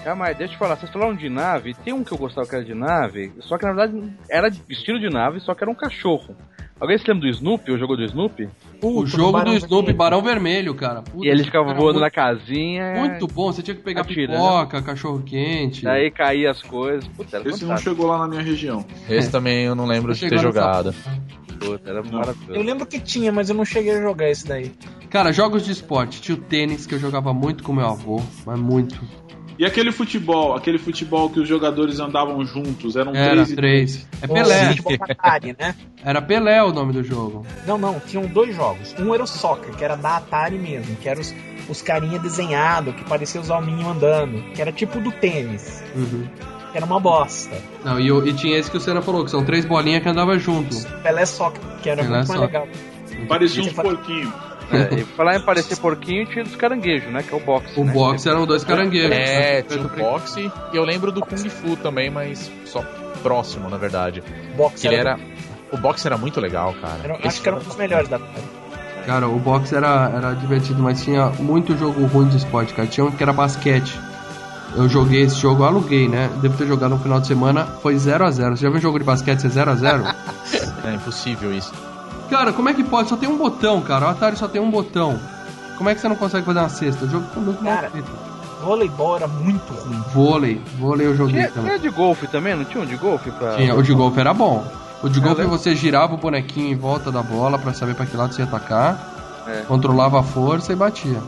Calma aí, deixa eu falar. Vocês falaram de nave, tem um que eu gostava que era de nave, só que na verdade era de estilo de nave, só que era um cachorro. Alguém se lembra do Snoopy, o jogo do Snoopy? O jogo do Snoopy, Barão Vermelho, cara. Puta, E ele ficava voando muito, na casinha. Muito bom, você tinha que pegar Atira, né? pipoca, cachorro quente. Daí caía as coisas. Puta, era Esse não chegou lá na minha região. Esse também eu não lembro de ter jogado. Puta, era maravilhoso. Eu lembro que tinha, mas eu não cheguei a jogar esse daí. Cara, jogos de esporte. Tinha o tênis que eu jogava muito com meu avô, mas muito. E aquele futebol, aquele futebol que os jogadores andavam juntos, eram Era três três. É Pelé. Atari, né? Era Pelé o nome do jogo. Não, não, tinham dois jogos. Um era o Soccer, que era da Atari mesmo, que era os, os carinha desenhado, que parecia os alminhos andando, que era tipo do tênis, Uhum. que era uma bosta. Não, e, e tinha esse que o Senna falou, que são três bolinhas que andavam junto. Pelé Soccer, que era Pelé muito mais legal. Parecia fa- porquinhos. É, e falar em parecer porquinho, tinha dos caranguejos, né? Que é o boxe. O né? boxe eram dois caranguejos. É, né? tinha o boxe e eu lembro do Kung Fu também, mas só próximo, na verdade. Boxe Que ele era. O boxe era muito legal, cara. era- acho que era um dos melhores da. Cara, o boxe era, era divertido, mas tinha muito jogo ruim de esporte, cara. Tinha um que era basquete. Eu joguei esse jogo, aluguei, né? Devo ter jogado no final de semana, foi 0 a 0 Você já viu um jogo de basquete ser 0 a 0 É impossível isso. Cara, como é que pode? Só tem um botão, cara. O Atari só tem um botão. Como é que você não consegue fazer uma cesta? O jogo tá muito mal Cara, feito. Voleibol era muito ruim. Vôlei. Vôlei eu joguei Tinha, também. tinha de golfe também, não tinha um de golfe? Pra... Tinha, o de golfe era bom. O de Eu golfe lembro. você girava o bonequinho em volta da bola pra saber pra que lado você ia atacar. É. Controlava a força e batia.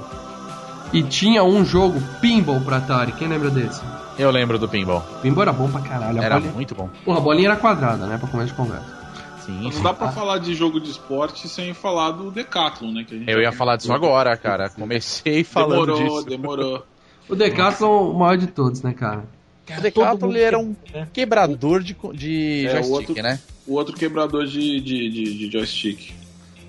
E tinha um jogo pinball pra Atari. Quem lembra desse? Eu lembro do pinball. Pinball era bom pra caralho. A Era bolinha... muito bom. Porra, a bolinha era quadrada, né? Pra começo de conversa. Sim, Não sim. dá pra falar de jogo de esporte sem falar do Decathlon, né? Que a gente Eu ia falar disso agora, cara. Comecei falando Demorou, disso. demorou. O Decathlon, o maior de todos, né, cara? O Decathlon era um né? quebrador de, de É, joystick, o outro- né? O outro quebrador de, de, de, de joystick.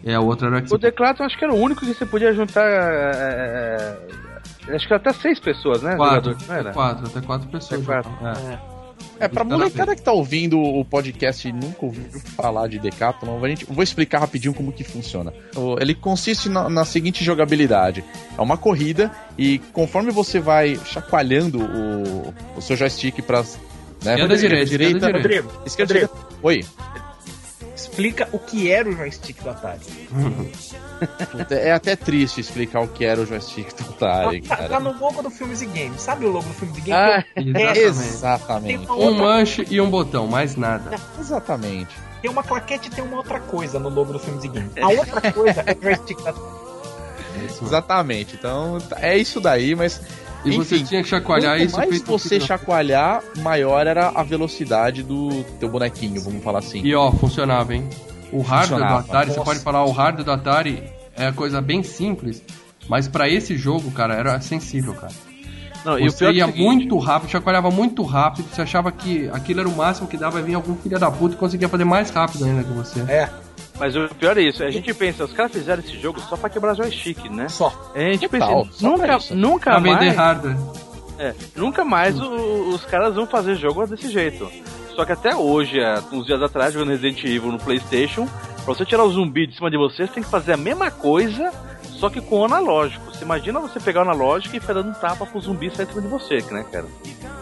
É, o outro era o Decathlon acho que era o único que você podia juntar. é, é, acho que até seis pessoas, né? Quatro, era? quatro, até quatro pessoas. Até quatro. É. É, pra molecada que tá ouvindo o podcast e nunca ouviu falar de Decathlon, a gente, vou explicar rapidinho como que funciona. Ele consiste na, na seguinte jogabilidade. É uma corrida e conforme você vai chacoalhando o, o seu joystick pra... Né, Esquerda, direita, esquerda, direita. Esquerda, direita. Oi. Explica o que era o joystick do Atari. Puta, É até triste explicar o que era o joystick do Atari, Tá, tá cara. no logo do Filmes e Games. Sabe o logo do Filmes e Games? Ah, Exatamente. Exatamente. Um manche e um botão, mais nada. Exatamente. tem uma claquete e tem uma outra coisa no logo do Filmes e Games. A outra coisa é o joystick da Atari. É isso. Exatamente. Então, é isso daí, mas E você Enfim, tinha que chacoalhar Quanto isso. mais feito você chacoalhar, maior era a velocidade do teu bonequinho, vamos falar assim. E ó, funcionava, hein? O hardware do. Atari, você Nossa. pode falar, o hardware do Atari é coisa bem simples, mas pra esse jogo, cara, era sensível, cara. não, e o Você pior é ia seguinte, muito rápido, chacoalhava muito rápido, você achava que aquilo era o máximo que dava, e vinha algum filho da puta e conseguia fazer mais rápido ainda que você. É, Mas o pior é isso, a gente pensa, os caras fizeram esse jogo só pra quebrar joystick, né? só. A gente Total, pensa, nunca, isso. nunca Pra vender mais, hardware. é, nunca mais o- os caras vão fazer jogo desse jeito. Só que até hoje, uns dias atrás, jogando Resident Evil no Playstation, pra você tirar o zumbi de cima de você, você tem que fazer a mesma coisa, só que com o analógico. Você imagina você pegar o analógico e ficar dando um tapa pro zumbi sair de cima de você, né, cara?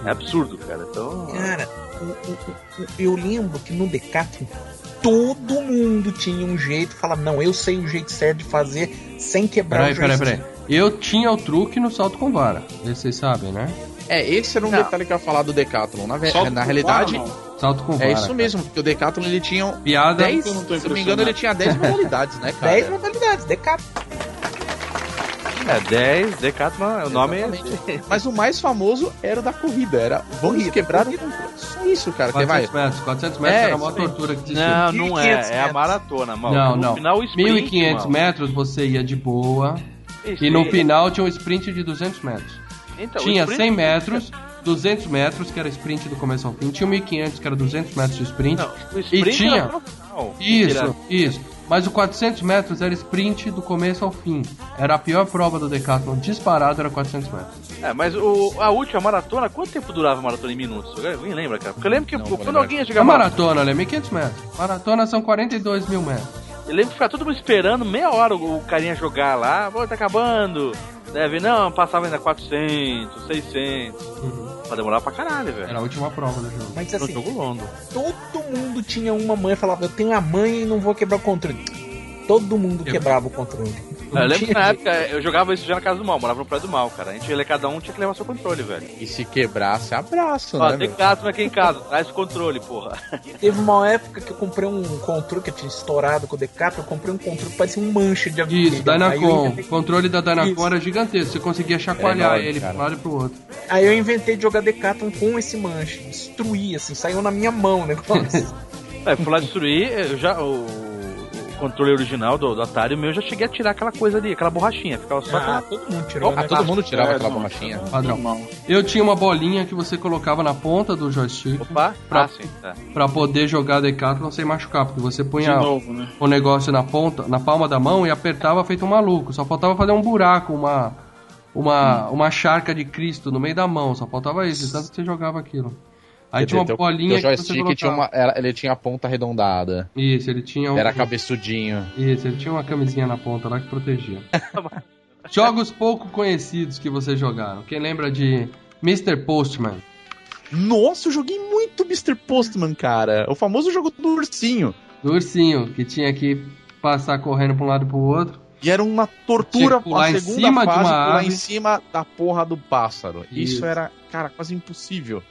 É absurdo, cara. Então. Cara, o- o- eu lembro que no Decathlon todo mundo tinha um jeito, falava, não, eu sei o jeito certo de fazer sem quebrar Peraí, o peraí, joystick. peraí. Eu tinha o truque no salto com vara. Esse vocês sabem, né? É, esse era um Não. detalhe que eu ia falar do Decathlon. Na, Só na realidade, vara? Salto com vara. é isso cara. mesmo, porque o Decathlon ele tinha Piada. 10, eu não tô se não me engano, ele tinha 10 modalidades, né, cara? 10 modalidades, Decathlon. É 10, Decathlon, o nome é. Mas o mais famoso era o da corrida, era vamos Corrida, quebrar controle. Só isso, cara, que vai. 400 metros. 400 metros É, era a maior tortura que existia. Não, não 1.500 é. É a metros. maratona, mal. Não, no não. Final, o sprint, 1.500 mal. metros você ia de boa. Isso, E no e- final tinha um sprint de 200 metros. então, tinha sprint- 100 metros, 200 metros, que era sprint do começo ao fim. Tinha 1.500, que era 200 metros de sprint. Não, o sprint E tinha-. Isso, isso. Mas o 400 metros era sprint do começo ao fim. Era a pior prova do Decathlon disparado, era 400 metros. É, mas o, a última maratona, quanto tempo durava a maratona em minutos? Nem lembra, cara? Porque eu lembro que Não, quando alguém ia A jogar maratona, é 1.500 metros. Maratona são 42 mil metros. Eu lembro que ficava todo mundo esperando meia hora o, o carinha jogar lá. Pô, tá acabando. Deve, não, passava ainda 400, 600. Pra demorar pra caralho, velho. Era a última prova do jogo. Mas No assim, jogo longo. todo mundo tinha uma mãe e falava, eu tenho a mãe e não vou quebrar o controle. Todo mundo Eu- quebrava o controle. Eu lembro que na época eu jogava isso já na casa do mal, morava no prédio do mal, cara. A gente ia cada um tinha que levar seu controle, velho. E se quebrasse, abraço, Ó, né? tem gato aqui em casa, traz o controle, porra. Teve uma época que eu comprei um controle que eu tinha estourado com o Decathlon, eu comprei um controle que parecia um manche de avião. Isso, Dynacon. inventei- O controle da Dynacon Isso. era gigantesco. Você conseguia chacoalhar É enorme, ele cara. um lado e pro outro. Aí eu inventei de jogar Decathlon com esse manche. Destruí, assim, saiu na minha mão o negócio. É, fui lá destruir, eu já. O controle original do, do Atari, o meu, eu já cheguei a tirar aquela coisa ali, aquela borrachinha. Ficava só ah, aquela. todo mundo tirou, Ah, né? todo mundo tirava É, aquela não, borrachinha. Padrão. normal. Eu tinha uma bolinha que você colocava na ponta do joystick Opa, Pra- ah, sim, tá. pra poder jogar Decathlon sem machucar, porque você punha novo, né? o negócio na ponta, na palma da mão e apertava feito um maluco. Só faltava fazer um buraco, uma uma uma charca de Cristo no meio da mão, só faltava isso, de tanto que você jogava aquilo. Aí tinha uma teu- bolinha teu que você joystick tinha uma, era- ele tinha a ponta arredondada. Isso, ele tinha um... Era cabeçudinho. Isso, ele tinha uma camisinha na ponta lá que protegia. Jogos pouco conhecidos que vocês jogaram. Quem lembra de Mr. Postman? Nossa, eu joguei muito Mr. Postman, cara. O famoso jogo do ursinho. Do ursinho, que tinha que passar correndo pra um lado e pro outro. E era uma tortura pular a em segunda cima de fase, uma pular ave. em cima da porra do pássaro. Isso, Isso. era, cara, quase impossível.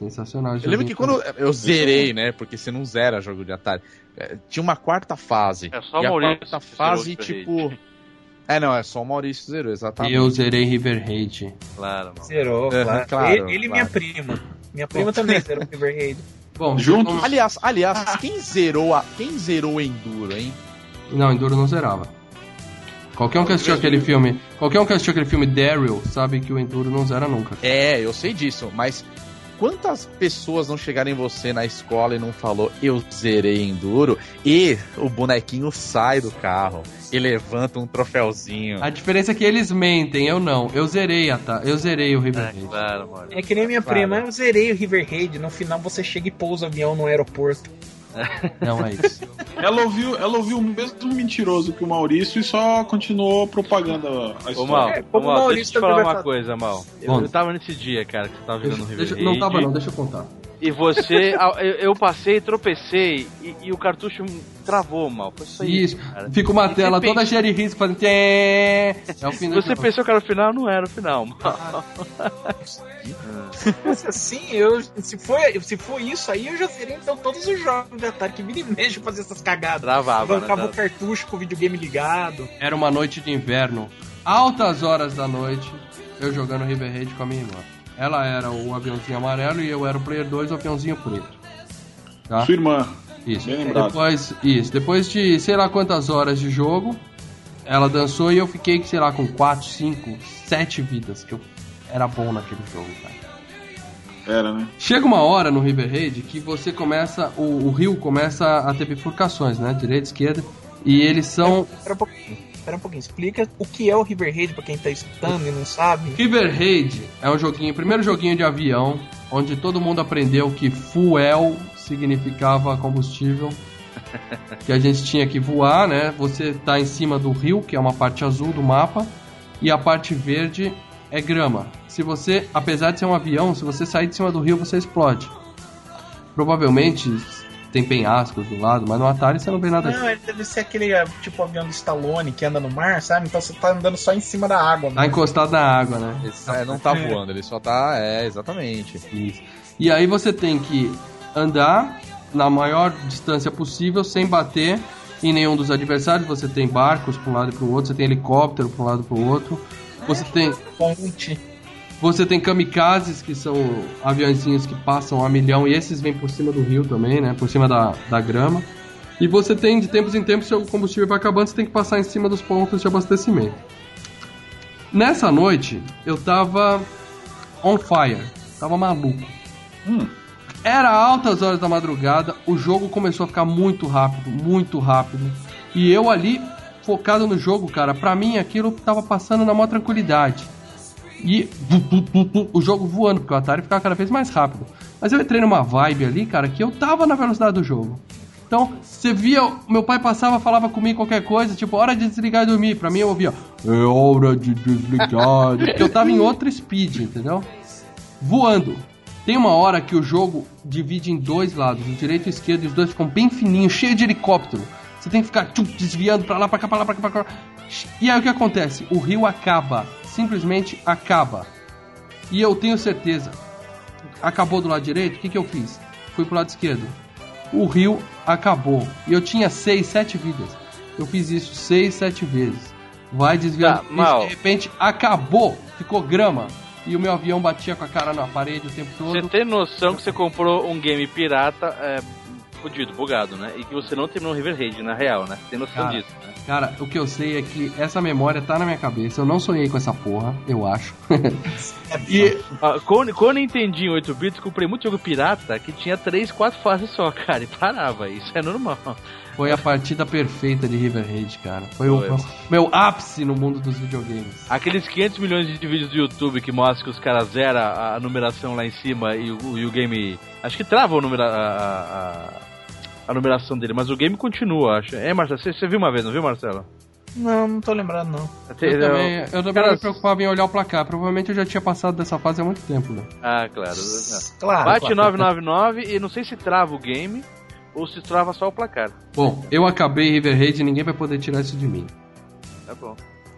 Sensacional. Eu lembro que quando eu zerei, né? Porque você não zera jogo de Atari. é, Tinha uma quarta fase. É só o e a Maurício quarta fase, tipo. É, não, é só o Maurício zerou, exatamente. Eu zerei River Raid. Claro, mano. Zerou, É, claro. claro, ele ele e minha claro. prima. Minha prima também zerou o River Raid. Bom, Juntos? vamos- Aliás, aliás, quem zerou a. Quem zerou o Enduro, hein? Não, Enduro não zerava. Qualquer um que assistiu aquele filme, qualquer um que assistiu aquele filme Daryl sabe que o Enduro não zera nunca. É, eu sei disso, mas quantas pessoas não chegaram em você na escola e não falou eu zerei Enduro e o bonequinho sai do carro e levanta um troféuzinho. A diferença é que eles mentem, eu não. Eu zerei a ta... eu zerei o River É, Raid. claro, mano. É que nem minha Claro. prima, eu zerei o River Raid. No final você chega e pousa o avião no aeroporto. Não é isso. Ela ouviu, ela ouviu o mesmo mentiroso que o Maurício e só continuou propagando a Ô, história. Mal, É, como ô, Mal, o Maurício deixa eu te falar uma coisa, Mal. Eu, eu tava nesse dia, cara, que você tava jogando no River Raid. não tava não, deixa eu contar. E você, eu, eu passei, tropecei e, e o cartucho travou, Mal. Foi isso. Isso. cara. Fica uma E tela toda pensa- cheia de risco fazendo. É o do Você pensou que era o final? Não era o final. Mal. Mas assim, eu, se, for, se for isso aí, eu já zerei então todos os jogos de Atari que vira e mexe fazer essas cagadas. Travava, né? Arrancava o cartucho com o videogame ligado. Era uma noite de inverno, altas horas da noite, eu jogando River Raid com a minha irmã. Ela era o aviãozinho amarelo e eu era o player 2, o aviãozinho preto. Tá? Sua irmã. Isso. Depois, isso. Depois de sei lá quantas horas de jogo, ela dançou e eu fiquei, sei lá, com 4, 5, 7 vidas, que eu era bom naquele jogo, cara. Era, né? Chega uma hora no River Raid que você começa, o, o rio começa a ter bifurcações, né? Direita, esquerda, e eles são Espera um pouquinho. Espera um pouquinho. Explica o que é o River Raid pra quem tá escutando e não sabe. River Raid é um joguinho, primeiro joguinho de avião, onde todo mundo aprendeu que fuel significava combustível. que a gente tinha que voar, né? Você tá em cima do rio, que é uma parte azul do mapa, e a parte verde é grama. Se você, apesar de ser um avião, se você sair de cima do rio, você explode. Provavelmente tem penhascos do lado, mas no Atari você não vê nada Não, ele deve ser aquele é, tipo avião do Stallone que anda no mar, sabe? Então você tá andando só em cima da água. Tá encostado na água, né? É, não tá voando, ele só tá. É, exatamente. Isso. E aí você tem que andar na maior distância possível sem bater em nenhum dos adversários. Você tem barcos para um lado e para o outro, você tem helicóptero para um lado e para o outro. Você tem, Ponte. Você tem kamikazes, que são aviãozinhos que passam a milhão, e esses vêm por cima do rio também, né? Por cima da, da grama. E você tem, de tempos em tempos, seu combustível vai acabando, você tem que passar em cima dos pontos de abastecimento. Nessa noite, eu tava on fire, tava maluco. Hum. Era altas horas da madrugada, o jogo começou a ficar muito rápido, muito rápido. E eu ali, focado no jogo, cara, pra mim aquilo tava passando na maior tranquilidade. E o jogo voando, porque o Atari ficava cada vez mais rápido. Mas eu entrei numa vibe ali, cara, que eu tava na velocidade do jogo. Então, você via, meu pai passava, falava comigo qualquer coisa, tipo, hora de desligar e dormir. Pra mim eu ouvia, é hora de desligar. porque eu tava em outro speed, entendeu? Voando. Tem uma hora que o jogo divide em dois lados, o direito e o esquerdo, e os dois ficam bem fininhos, cheio de helicóptero. Você tem que ficar tchum, desviando pra lá, pra cá, pra lá, pra cá, pra cá. E aí o que acontece? O rio acaba. Simplesmente acaba. E eu tenho certeza. Acabou do lado direito, o que, que eu fiz? Fui pro lado esquerdo. O rio acabou. E eu tinha 6, 7 vidas. Eu fiz isso 6, 7 vezes. Vai desviando. Tá, de repente acabou. Ficou grama. E o meu avião batia com a cara na parede o tempo todo. Você tem noção que você comprou um game pirata é, fudido, bugado, né? E que você não terminou o River Raid, na real, né? Você tem noção Cara. disso, né? Cara, o que eu sei é que essa memória tá na minha cabeça. Eu não sonhei com essa porra, eu acho. e Ah, quando, quando eu entendi em 8 bits, comprei muito jogo pirata que tinha 3, 4 fases só, cara, e parava. Isso é normal. foi a partida perfeita de River Raid, cara. Foi o Foi. meu, meu ápice no mundo dos videogames. Aqueles 500 milhões de vídeos do YouTube que mostram que os caras zeram a, numeração lá em cima e o, e o game. Acho que trava o numera, a, a, a- a numeração dele, mas o game continua, acho. É, Marcelo? Você, viu uma vez, não viu, Marcelo? Não, não tô lembrado, não. Eu também, eu também Cara, me preocupava em olhar o placar. Provavelmente eu já tinha passado dessa fase há muito tempo, né? Ah, claro. Claro. Bate claro. 999 e não sei se trava o game ou se trava só o placar. Bom, eu acabei River Raid e ninguém vai poder tirar isso de mim. Tá bom.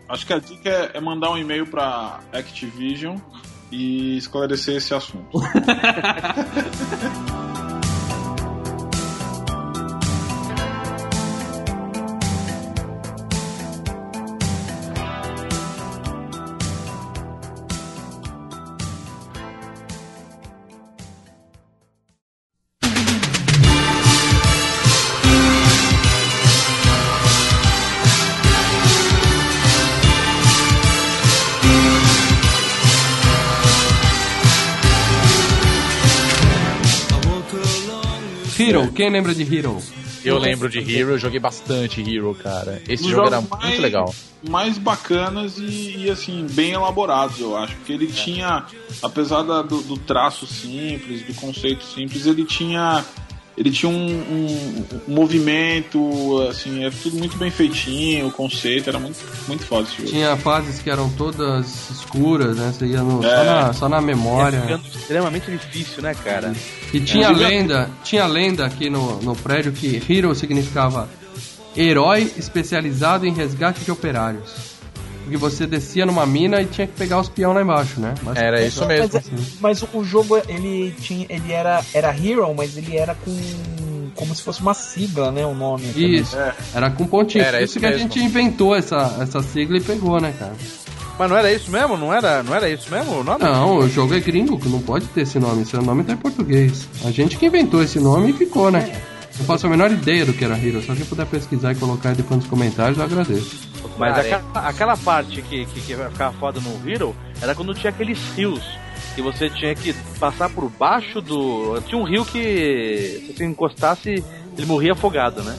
Acho que a dica é, é mandar um e-mail pra Activision e esclarecer esse assunto. Hero, quem lembra de Hero? Eu lembro de Hero, eu joguei bastante Hero, cara. Esse Os jogo era jogos muito mais- legal. mais bacanas e, e, assim, bem elaborados, eu acho. Porque ele tinha, apesar da- do, do traço simples, do conceito simples, ele tinha. Ele tinha um, um- um movimento, assim, era tudo muito bem feitinho, o conceito era muito, muito foda esse jogo. Tinha fases que eram todas escuras, né? Você ia no- só, É. na, só na É memória. ficando extremamente difícil, né, cara? E tinha É. lenda, tinha lenda aqui no, no prédio que Hero significava herói especializado em resgate de operários. Porque você descia numa mina e tinha que pegar os peão lá embaixo, né? Mas- Era isso mesmo. Mas, é- mas o jogo, ele tinha. Ele era, era Hero, mas ele era com. como se fosse uma sigla, né? O nome. também. Isso, era com pontinho. Era isso isso que a mesmo. gente inventou essa, essa sigla e pegou, né, cara? Mas não era isso mesmo? Não era, não era isso mesmo o nome? Não, o jogo é gringo, que não pode ter esse nome. Seu nome tá em português. A gente que inventou esse nome e ficou, né? Não faço a menor ideia do que era Hero. Se alguém puder pesquisar e colocar aí depois nos comentários, eu agradeço. Mas aquela, aquela parte que, que, que ficava foda no Hero era quando tinha aqueles rios. Que você tinha que passar por baixo do. Tinha um rio que se você encostasse, ele morria afogado, né?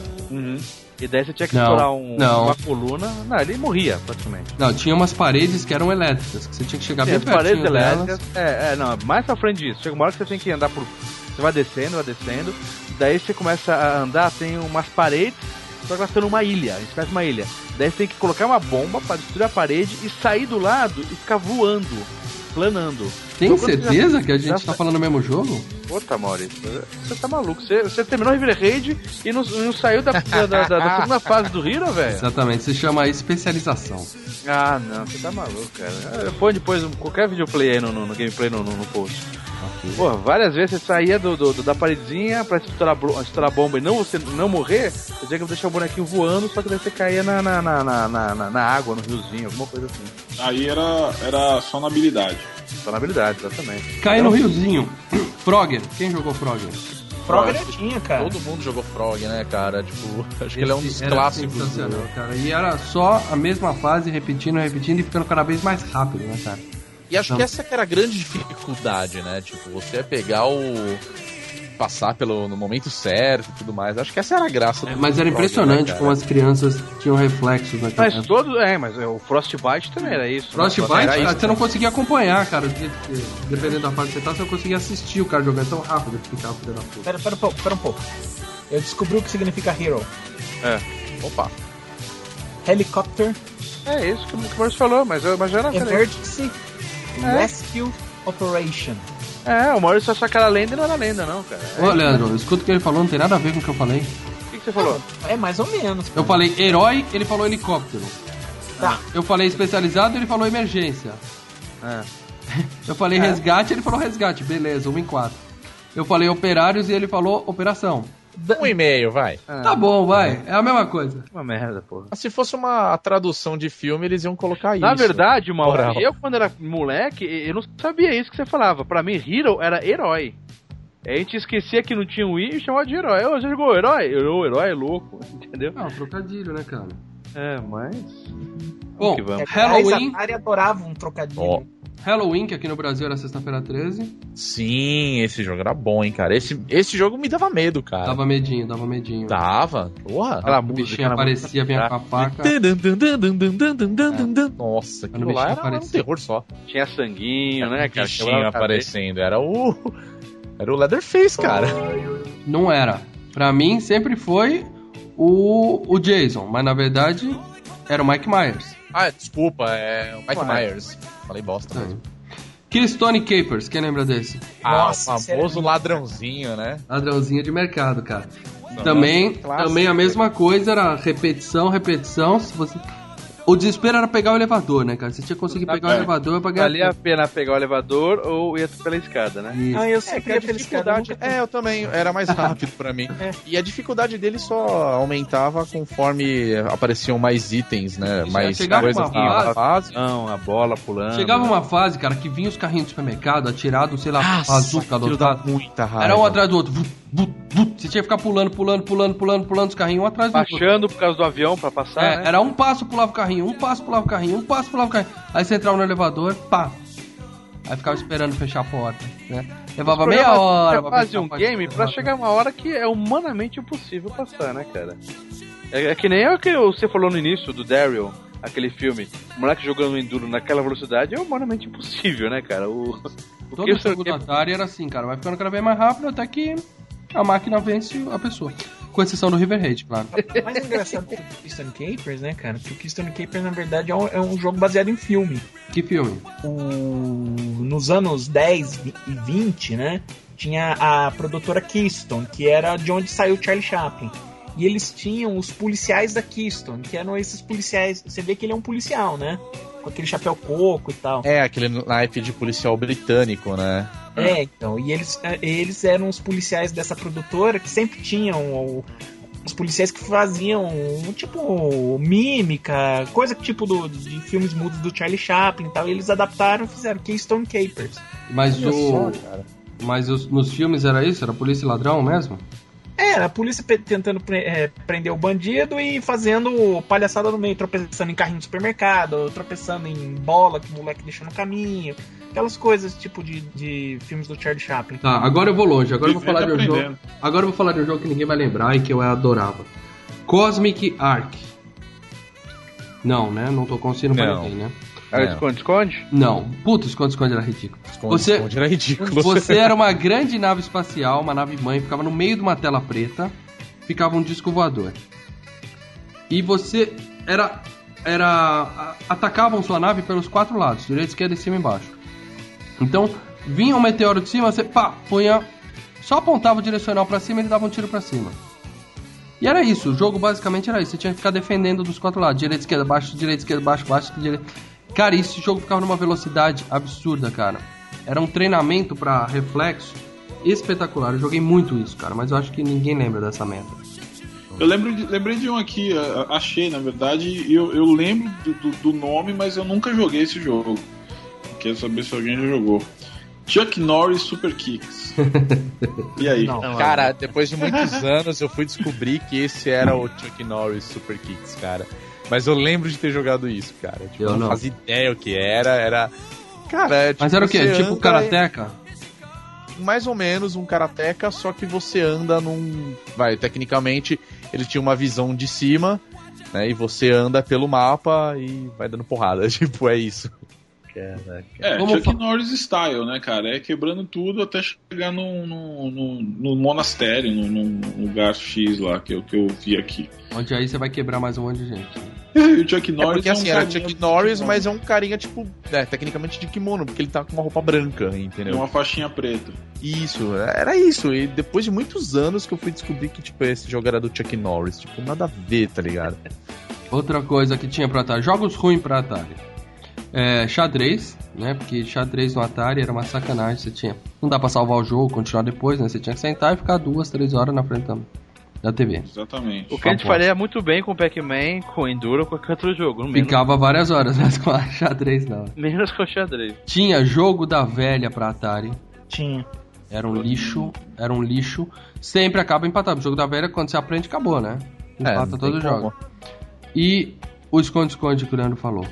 E daí você tinha que Não, estourar um- não. uma coluna. Não, ele morria praticamente. Não, tinha umas paredes que eram elétricas, que você tinha que chegar Tinha bem as paredes elétricas. É, é, não, mais pra frente disso. Chega uma hora que você tem que andar por. Você vai descendo, vai descendo. Daí você começa a andar, tem umas paredes, só que elas estão numa ilha, espécie de uma ilha. Daí você tem que colocar uma bomba pra destruir a parede e sair do lado e ficar voando, planando. Tem certeza já- que a já gente tá falando o mesmo jogo? Puta, Maurício, você tá maluco. Você, você terminou o River Raid e não, não saiu da, da, da- da segunda fase do Hero, velho? Exatamente, se chama especialização. Ah, não, você tá maluco, cara. Põe depois um- qualquer videoplay aí no, no, no gameplay no, no, no post. Pô, várias vezes você saía do, do- do- da paredezinha pra estourar, estourar a bomba e não, você não morrer, você tinha que deixar o bonequinho voando, só que daí você caía na, na, na, na, na- na- na água, no riozinho, alguma coisa assim. Aí era, era só na habilidade. Só na habilidade, exatamente. Cai no riozinho. Frogger, quem jogou Frogger? Frogger eu tinha, cara. Todo mundo jogou Frog, né, cara? Tipo, acho que ele é um dos Esse era clássicos. sensacional, do- cara. E era só a mesma fase, repetindo, repetindo e ficando cada vez mais rápido, né, cara? E acho Não. que essa que era a grande dificuldade, né? Tipo, você pegar o. passar pelo no momento certo e tudo mais. Acho que essa era a graça É, mas era impressionante né, como as crianças tinham reflexos naquela Mas época. todos. É, mas o Frostbite também era isso. né? Frostbite, Era cara, isso. você não conseguia acompanhar, cara. de- de- Dependendo da fase que você tá, você não conseguia assistir o cara jogando tão rápido que ficava filho da puta. Pera, pera um pouco, pera um pouco. Eu descobri o que significa hero. Opa. Helicopter É isso que o Maurício falou, mas eu, falei. Emergency É. Rescue Operation. É, o Maurício achou que era lenda e não era lenda, não, cara. É, Ô, Leandro, escuta o que ele falou, não tem nada a ver com o que eu falei. O que, que você falou? É mais ou menos. Eu falei herói, ele falou helicóptero. Tá. Eu falei especializado, ele falou emergência. É. Eu falei resgate, ele falou resgate. Beleza, 1 em 4. Eu falei operários e ele falou operação. Um e-mail, vai. Tá bom, vai. É a mesma coisa. Uma merda, porra. Se fosse uma tradução de filme, eles iam colocar isso. Na verdade, Mauro, eu quando era moleque, eu não sabia isso que você falava. Pra mim, Hero era herói. A gente esquecia que não tinha um I e chamava de herói. Ô, você jogou herói? Eu, herói é louco, entendeu? Não, trocadilho, né, cara? É, mas. Bom, vamos. É, Halloween, A Atari adorava um trocadilho. Ó. Halloween, que aqui no Brasil era sexta-feira 13. Sim, esse jogo era bom, hein, cara. Esse, esse jogo me dava medo, cara. Dava medinho, dava medinho. Dava. Porra. Aquela O música. bichinho aparecia, vinha com a faca. Nossa, aquilo bichinho lá era um aparecia. terror só. Tinha sanguinho, né, cara? Bichinho a aparecendo. Era o. Era o Leatherface, cara. Não era. Pra mim, sempre foi o, o Jason, mas na verdade era o Mike Myers. Ah, desculpa, é o Mike Ué. Myers. Falei bosta mesmo. Keystone Capers, quem lembra desse? Ah, Nossa, o famoso ladrãozinho, né? Ladrãozinho de mercado, cara. também, clássico. também a mesma coisa, era repetição, repetição. Se você... O desespero era pegar o elevador, né, cara? Você tinha que conseguir pegar o É. elevador pra ganhar. Valia a pena pegar o elevador ou ia pela escada, né? Isso. Ah, eu É, sempre que a ia pela escada. dificuldade. nunca- É, eu também. Era mais rápido pra mim. É. E a dificuldade dele só aumentava conforme apareciam mais itens, né? Isso, mais chegava coisas uma na fase. Não, a bola pulando. Chegava uma fase, cara, que vinha os carrinhos do supermercado atirados, sei lá, bazuca aquilo dá adotado. muita raiva. Era um atrás do outro. Vut, vut, vut. Você tinha que ficar pulando, pulando, pulando, pulando, pulando os carrinhos um atrás do outro. Baixando por causa do avião pra passar, É, né? era um passo pulava o carrinho, um passo pulava o carrinho, um passo pulava o carrinho. Aí você entrava no elevador, pá. Aí ficava esperando fechar a porta, né? Levava meia hora pra faz fechar um game pra chegar uma hora que é humanamente impossível passar, né, cara? É, é que nem o que você falou no início do Daryl, aquele filme. O moleque jogando Enduro naquela velocidade é humanamente impossível, né, cara? O, o Todo que o jogo o do Atari era assim, cara. Vai ficando cada vez mais rápido até que a máquina vence a pessoa. Com exceção do River Raid, claro. O mais engraçado do Keystone Capers, né, cara? Que o Keystone Capers, na verdade, é um, é um jogo baseado em filme. Que filme? O, nos anos 10 e 20, né? Tinha a produtora Keystone, que era de onde saiu Charlie Chaplin. E eles tinham os policiais da Keystone, que eram esses policiais. Você vê que ele é um policial, né? Com aquele chapéu coco e tal. É, aquele naipe de policial britânico, né? É, então. E eles, eh, eles eram os policiais dessa produtora que sempre tinham o- os policiais que faziam tipo mímica, coisa tipo do, de filmes mudos do Charlie Chaplin e tal. E eles adaptaram e fizeram Keystone Capers. Mas o. só. Mas os- nos filmes era isso? Era polícia e ladrão mesmo? Era a polícia pe- tentando pre- eh, prender o bandido e fazendo palhaçada no meio, tropeçando em carrinho de supermercado, tropeçando em bola que o moleque deixou no caminho. Aquelas coisas tipo de, de filmes do Charlie Chaplin. Tá, agora eu vou longe. Agora eu vou Vivendo falar de um jogo. Agora eu vou falar de um jogo que ninguém vai lembrar e que eu adorava. Cosmic Ark. Não, né? Não tô conseguindo pra ninguém, né? Era É. esconde, esconde? Não. Puta, esconde-esconde era ridículo. Esconde, Você- esconde era ridículo. Você era uma grande nave espacial, uma nave mãe, ficava no meio de uma tela preta, ficava um disco voador. E você era. era atacavam sua nave pelos quatro lados, direita, esquerda, em cima e embaixo. Então, vinha um meteoro de cima, você pá, punha. Só apontava o direcional pra cima e ele dava um tiro pra cima. E era isso, o jogo basicamente era isso. Você tinha que ficar defendendo dos quatro lados: direita, esquerda, baixo, direita, esquerda, baixo, baixo, direita. Cara, esse jogo ficava numa velocidade absurda, cara. Era um treinamento pra reflexo espetacular. Eu joguei muito isso, cara, mas eu acho que ninguém lembra dessa merda. Eu lembro de- lembrei de um aqui, achei, na verdade, eu, eu lembro do, do- do nome, mas eu nunca joguei esse jogo. Quero saber se alguém já jogou. Chuck Norris Super Kicks. E aí? Não. Cara, depois de muitos anos eu fui descobrir que esse era o Chuck Norris Super Kicks, cara. Mas eu lembro de ter jogado isso, cara. Tipo, Eu não, não. fazia ideia o que era, era. Cara, é, tipo, Mas era o quê? você Tipo anda Karateka? mais ou menos um karateka, só que você anda num. Vai, tecnicamente, ele tinha uma visão de cima, né? E você anda pelo mapa e vai dando porrada. Tipo, é isso. Caraca. É, Vamos Chuck Norris style, né, cara? É quebrando tudo até chegar no, no, no, no monastério, no, no, lugar X lá que eu, que eu vi aqui. Onde aí você vai quebrar mais um monte de gente. e o Chuck Norris. É porque assim, é um era Chuck Norris, mas é um carinha, tipo, é, tecnicamente de kimono, porque ele tá com uma roupa branca, entendeu? E uma faixinha preta. Isso, era isso. E depois de muitos anos que eu fui descobrir que, tipo, esse jogo era do Chuck Norris. Tipo, nada a ver, tá ligado? Outra coisa que tinha pra Atari, jogos ruins pra Atari. É, xadrez, né? Porque xadrez no Atari era uma sacanagem. Você tinha. Não dá pra salvar o jogo, continuar depois, né? Você tinha que sentar e ficar duas, três horas na frente da TV. Exatamente. O que a gente faria muito bem com o Pac-Man, com Enduro, com qualquer outro jogo. Ficava várias horas, mas com a xadrez não. Menos com o xadrez. Tinha jogo da velha pra Atari. Tinha. Era um lixo, era um lixo. Sempre acaba empatado. O jogo da velha, quando você aprende, acabou, né? Empata é, todo o jogo. E o esconde-esconde que o Leandro falou.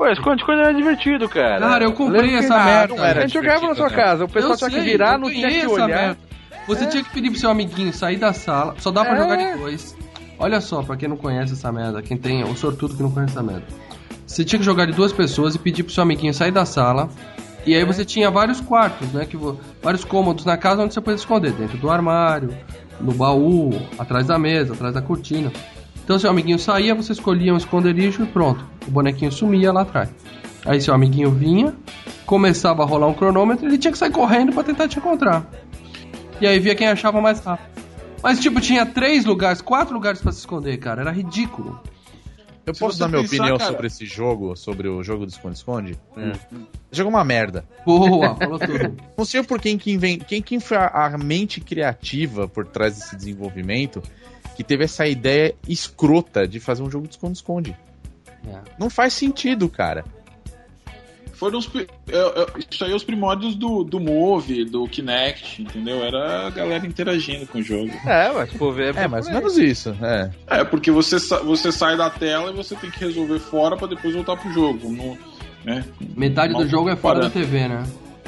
Pô, esconde-esconde era divertido, cara. Cara, eu comprei essa merda. Não era a gente jogava na sua casa, o pessoal tinha que virar, não tinha que olhar. Merda. Você é. tinha que pedir pro seu amiguinho sair da sala, só dá pra é. jogar de dois. Olha só, pra quem não conhece essa merda, quem tem o sortudo que não conhece essa merda. Você tinha que jogar de duas pessoas e pedir pro seu amiguinho sair da sala. E aí é. você tinha vários quartos, né? Que, vários cômodos na casa onde você podia esconder. Dentro do armário, no baú, atrás da mesa, atrás da cortina. Então seu amiguinho saía, você escolhia um esconderijo e pronto. O bonequinho sumia lá atrás. Aí seu amiguinho vinha, começava a rolar um cronômetro, ele tinha que sair correndo para tentar te encontrar. E aí via quem achava mais rápido. Mas tipo, tinha três lugares, quatro lugares para se esconder, cara. Era ridículo. Eu Se posso dar minha opinião cara... sobre esse jogo, sobre o jogo do esconde-esconde? É. Jogo é uma merda. Boa, falou tudo. Não sei por quem que, invent... quem, quem foi a mente criativa por trás desse desenvolvimento que teve essa ideia escrota de fazer um jogo de esconde-esconde. É. Não faz sentido, cara. Foram os, é, é, isso aí é os primórdios do, do Move, do Kinect, entendeu? Era a galera interagindo com o jogo. É, mas por ver. É, mais ou menos isso. É. é, porque você, você sai da tela e você tem que resolver fora para depois voltar pro jogo. No, né? Metade do jogo é fora da TV, né?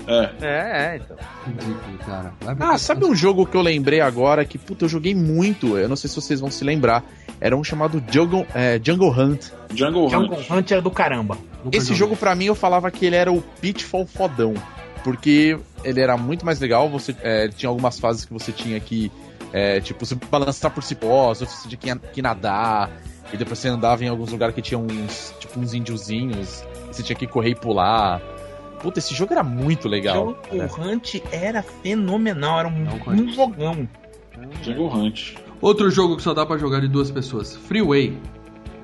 É. É, é, então. Ridículo, cara. Ah, sabe um jogo que eu lembrei agora que, puta, eu joguei muito. Eu não sei se vocês vão se lembrar. Era um chamado Jungle, é, Jungle Hunt. Jungle, Jungle Hunt. Hunt era do caramba. Esse jogo, para mim, eu falava que ele era o Pitfall fodão. Porque ele era muito mais legal. Você é, tinha algumas fases que você tinha que, é, tipo, se balançar por cipós, você tinha que nadar. E depois você andava em alguns lugares que tinha uns, tipo, uns índiozinhos. Você tinha que correr e pular. Puta, esse jogo era muito legal. O Hunt era fenomenal, era um, um jogão. Jungle Hunt. Outro jogo que só dá para jogar de duas pessoas. Freeway.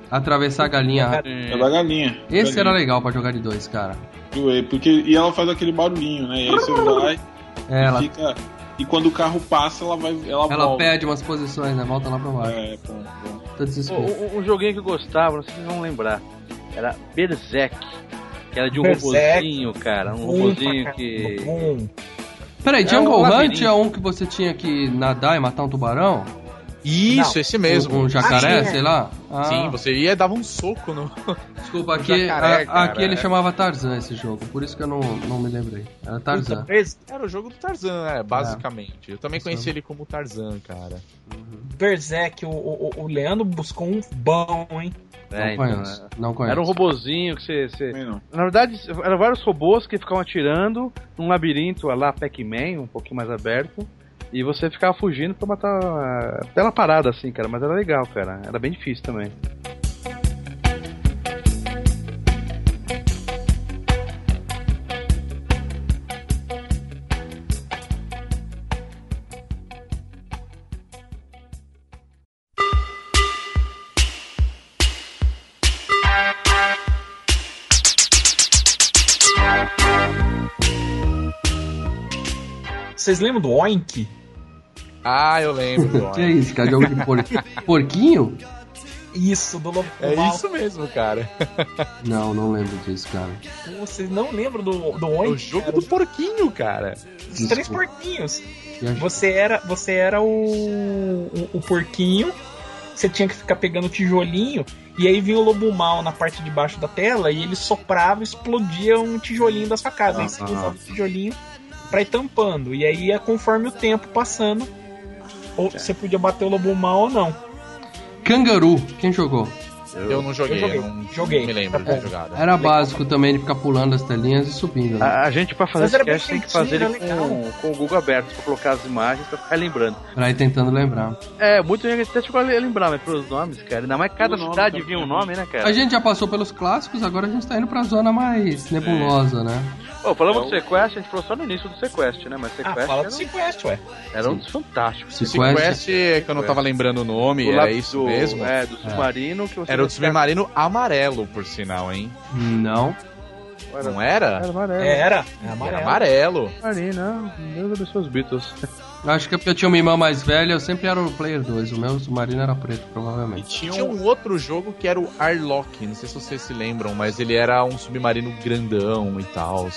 Atravessar a galinha. É da galinha. Esse galinha. era legal para jogar de dois, cara. Freeway, porque e ela faz aquele barulhinho, né? E aí você vai é, ela... e fica e quando o carro passa, ela vai. Ela, ela volta. perde umas posições, né? Volta lá pra baixo. É, pronto. Um, um, joguinho que eu gostava, não sei se vocês vão lembrar. Era Berserk. Que era de um Berserk, robozinho, cara. Um robozinho que. Peraí, Jungle é um Hunt é um que você tinha que nadar e matar um tubarão? Isso, Não. esse mesmo. Um, um jacaré, ah, sei lá? Ah. Sim, você ia e dava um soco no. Desculpa, aqui, jacaré, a, aqui ele chamava Tarzan esse jogo, por isso que eu não, não me lembrei. Era Tarzan. Era o jogo do Tarzan, é, basicamente. É. Eu também conheci ele como Tarzan, cara. Uhum. Berserk, o, o, o Leandro buscou um bom, hein? É, não, então, conheço, é. não conheço. Era um robozinho que você. você... Na verdade, eram vários robôs que ficavam atirando num labirinto lá, Pac-Man, um pouquinho mais aberto. E você ficava fugindo pra matar tela parada, assim, cara. Mas era legal, cara. Era bem difícil também. Vocês lembram do Oink? Ah, eu lembro. que é isso, cara? Jogo de por... porquinho? Isso, do Lobo É mal. isso mesmo, cara. não, não lembro disso, cara. Vocês não lembram do, do Oink? É o jogo cara? do porquinho, cara. Os três porquinhos. Você era, você era o, o, o porquinho você tinha que ficar pegando tijolinho e aí vinha o lobo mal na parte de baixo da tela e ele soprava e explodia um tijolinho da sua casa. Ah, aí você usava o tijolinho pra ir tampando. E aí ia conforme o tempo passando. Ou você podia bater o lobo mal ou não. Kangaroo, quem jogou? Eu não joguei, Eu joguei. eu não, Joguei. não me lembro Tá de ter jogado. Era básico também de ficar pulando as telinhas e subindo. Né? A, a gente, pra fazer Mas esse cast, tem que fazer ele com, com o Google aberto, pra colocar as imagens, pra ficar lembrando. Pra ir tentando lembrar. É, muito gente até chegou a lembrar, mas pelos nomes, cara. Ainda mais que cada nome cidade também. vinha um nome, né, cara? A gente já passou pelos clássicos, agora a gente tá indo pra zona mais nebulosa, né? Pô, falamos É do Sequest, a gente falou só no início do Sequest, né? Mas Ah, Sequest fala era, do um, Sequest, ué. era um dos fantásticos. Sequest. Sequest, que eu não tava lembrando o nome, Do era lado isso do- mesmo? É, do submarino que você Era o submarino amarelo, por sinal, hein? Não. Era, Não era? era amarelo. Era. É Era amarelo. amarelo. Submarino, não. Deus abençoe os Beatles. Acho que é porque eu tinha uma irmã mais velha, eu sempre era o player 2. O meu submarino era preto, E provavelmente. tinha Tinha um, outro jogo que era o Arlock, não sei se vocês se lembram, mas ele era um submarino grandão e tal.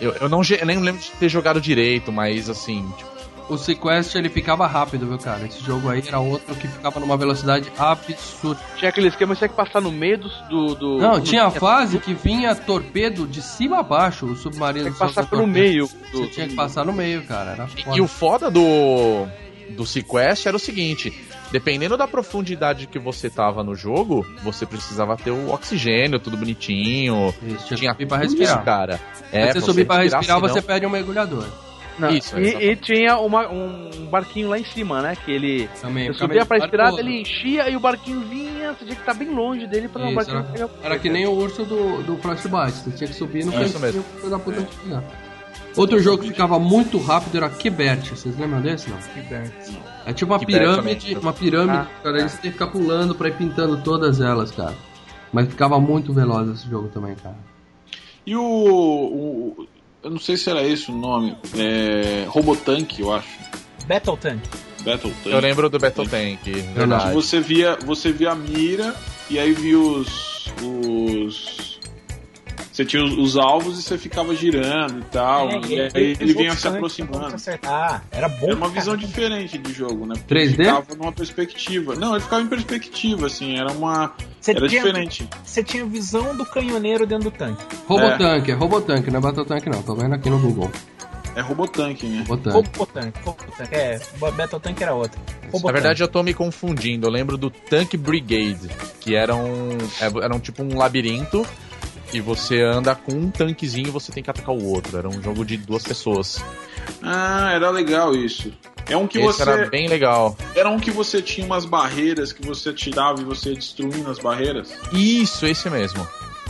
Eu, eu não eu nem lembro de ter jogado direito, mas assim, tipo, O Sequest ele ficava rápido, viu, cara? Esse jogo aí era outro que ficava numa velocidade absurda. Tinha aquele esquema que você tinha que passar no meio do. do, do Não, do- tinha a fase que vinha torpedo de cima a baixo, o submarino. Tinha que passar pelo torpedo. meio. Do, Você tinha que passar no meio, cara. Era E, foda. e o foda do, do Sequest era o seguinte: dependendo da profundidade que você tava no jogo, você precisava ter o oxigênio, tudo bonitinho. Isso, tinha Tinha que subir pra respirar. isso, cara. Pra É, você subir pra respirar, senão- você perde um mergulhador. Não, Isso, e, e tinha uma- um barquinho lá em cima, né? Que ele. Também. Subia pra barco- ele enchia e o barquinho vinha, você tinha que estar bem longe dele pra o Isso, barquinho era, pegar. era que nem o urso do, do Frostbite. Você tinha que subir no É isso cantinho mesmo. da puta. Outro jogo que ficava muito rápido era Quebert. Vocês lembram desse, não? É tipo uma Quebert pirâmide, também. uma pirâmide, Ah, cara, aí você tem que ficar pulando pra ir pintando todas elas, cara. Mas ficava muito veloz esse jogo também, cara. E o, o- Eu não sei se era esse o nome. É. Robotank, eu acho. Battle Tank. Battle Tank. Eu lembro do Battle Tank, Que verdade. você via, você via a mira e aí via os. os você tinha os, os alvos e você ficava girando e tal. É, e aí ele outros vinha se aproximando. Ah, era bom. Era uma pra visão diferente de jogo, né? Porque 3D? Ficava numa perspectiva. Não, ele ficava em perspectiva, assim, era uma. Você Era tinha, diferente. Você tinha visão do canhoneiro dentro do tanque. Robotank, é, Robotank, não é Battletank não. Tô vendo aqui no Google. É Robotank, né? Robotank. Robotank. Robotank. É, Battle Tank era outro. Na Robotank. verdade, eu tô me confundindo. Eu lembro do Tank Brigade, que era um, é- era um tipo um labirinto e você anda com um tanquezinho e você tem que atacar o outro. Era um jogo de duas pessoas. Ah, era legal isso. É um que Esse você. era bem legal. Era um que você tinha umas barreiras que você tirava e você ia destruindo as barreiras. Isso, esse mesmo.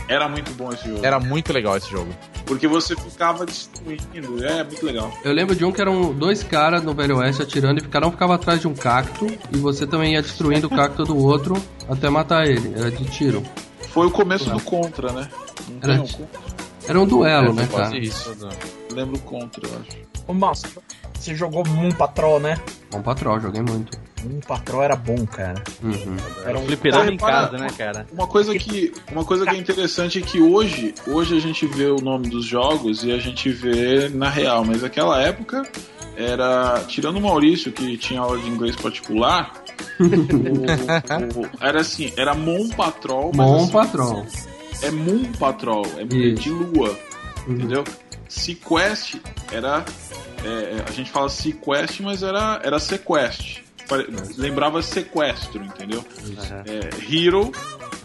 Era muito bom esse jogo. Era muito legal esse jogo. Porque você ficava destruindo. É, muito legal. Eu lembro de um que eram dois caras no Velho Oeste atirando e cada um ficava atrás de um cacto e você também ia destruindo o cacto do outro até matar ele. Era de tiro. Foi o começo do Contra, né? Não Era tem um? Era um duelo, É, né, quase cara? isso. Lembro o Contra, eu acho. Ô, Nossa, você jogou Moon Patrol, né? Bom patrol, joguei muito. Moon Patrol era bom, cara. Uhum. Era um Fliperama Cara, em casa, né, cara? Uma coisa que, uma coisa que é interessante é que hoje, hoje a gente vê o nome dos jogos e a gente vê na real, mas naquela época era tirando o Maurício que tinha aula de inglês particular, o- o- era assim, era Mon Patrol, mas Bom assim, patrol. é Moon Patrol, é Isso. de lua, Uhum. entendeu? Sequest era é, a gente fala Sequest, mas era era Sequest. Lembrava sequestro, entendeu? É, Hero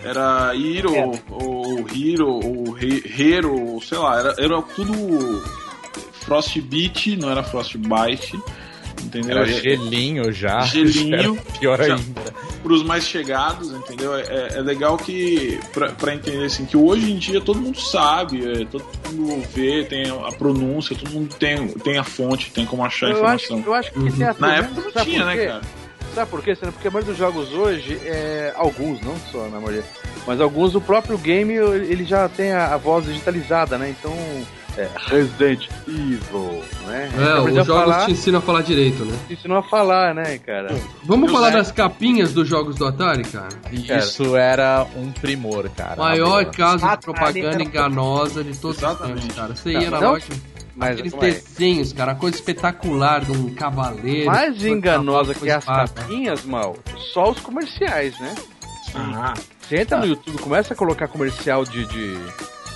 era Hero, É. ou Hero, ou He- Hero, sei lá, era, era tudo Frostbite, não era Frostbite, entendeu? Era É- gelinho já. Gelinho. Era pior Já. ainda. pros mais chegados, entendeu? É, é legal que, pra, pra entender assim, que hoje em dia todo mundo sabe, é, todo mundo vê, tem a pronúncia, todo mundo tem, tem a fonte, tem como achar a Eu acho, informação. eu acho que Uhum. tem a Na época não Sabe tinha, né, cara? Sabe por quê? Porque a maioria dos jogos hoje, é, alguns, não só na maioria, mas alguns, o próprio game ele já tem a, a voz digitalizada, né? Então, é, Resident Evil, né? É, Então, os jogos falar, te ensinam a falar direito, né? ensinou a falar, né, cara? Vamos falar das capinhas dos jogos do Atari, cara? Isso era um primor, cara. Maior caso de propaganda era- enganosa de todos os tempos, cara. Você ia na loja, Mas aqueles é? desenhos, cara, coisa espetacular de um cavaleiro. mais enganosa que as capinhas, mal, só os comerciais, né? Ah, Você entra no YouTube, começa a colocar comercial de, de,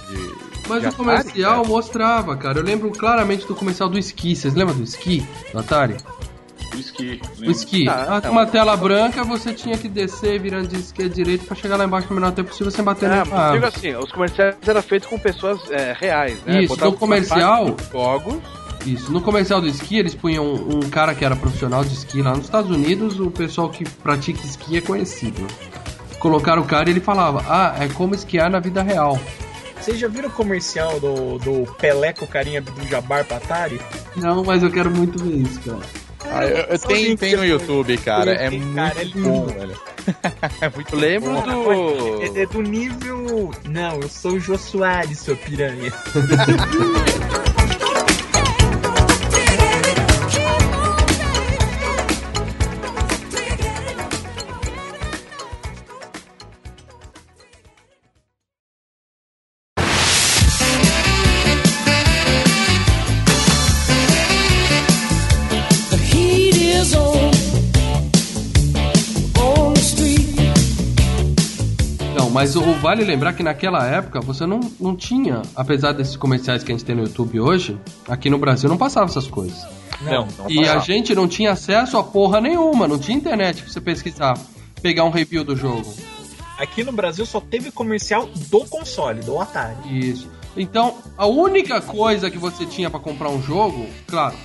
de Mas De o comercial Atari, mostrava, cara. Eu lembro claramente do comercial do esqui. Vocês lembram do esqui? Do Atari? O esqui. O esqui. Ah, Ah, é uma tela branca, você tinha que descer virando de esquerda a direita pra chegar lá embaixo no menor tempo possível sem bater É, na digo assim, os comerciais eram feitos com pessoas é, reais, né? Isso, Botavam no comercial- Jogos. Isso. No comercial do esqui, eles punham um, um cara que era profissional de esqui lá nos Estados Unidos. O pessoal que pratica esqui é conhecido. Colocaram o cara e ele falava: Ah, é como esquiar na vida real. Vocês já viram o comercial do, do Pelé com carinha do Jabbar pra Atari? Não, mas eu quero muito ver isso, cara. Ah, eu, eu tenho, tem no. YouTube, cara. É muito cara, é bom, velho. é muito lembro bom. do. É, é do nível. Não, eu sou o Jô Soares, sua piranha. mas o, vale lembrar que naquela época você não, não tinha, apesar desses comerciais que a gente tem no YouTube hoje, aqui no Brasil não passava essas coisas. Não, não E a gente não tinha acesso a porra nenhuma, não tinha internet pra você pesquisar, pegar um review do jogo. Aqui no Brasil só teve comercial do console, do Atari. Isso. Então, a única coisa que você tinha pra comprar um jogo, claro,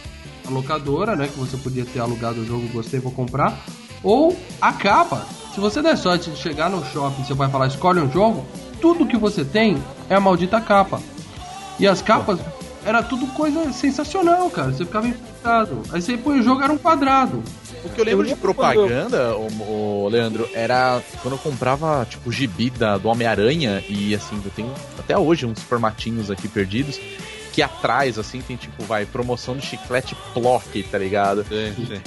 a locadora, né, que você podia ter alugado o jogo, gostei, vou comprar, ou a capa. Se você der sorte de chegar no shopping, seu pai falar, escolhe um jogo, tudo que você tem é a maldita capa. E as capas era tudo coisa sensacional, cara. Você ficava infectado. Aí você põe o jogo, era um quadrado. O que eu lembro Eu de propaganda, o, Leandro, era quando eu comprava, tipo, gibi da, do Homem-Aranha e, assim, eu tenho até hoje uns formatinhos aqui perdidos, que atrás, assim, tem, tipo, vai, promoção de chiclete Plock, tá ligado?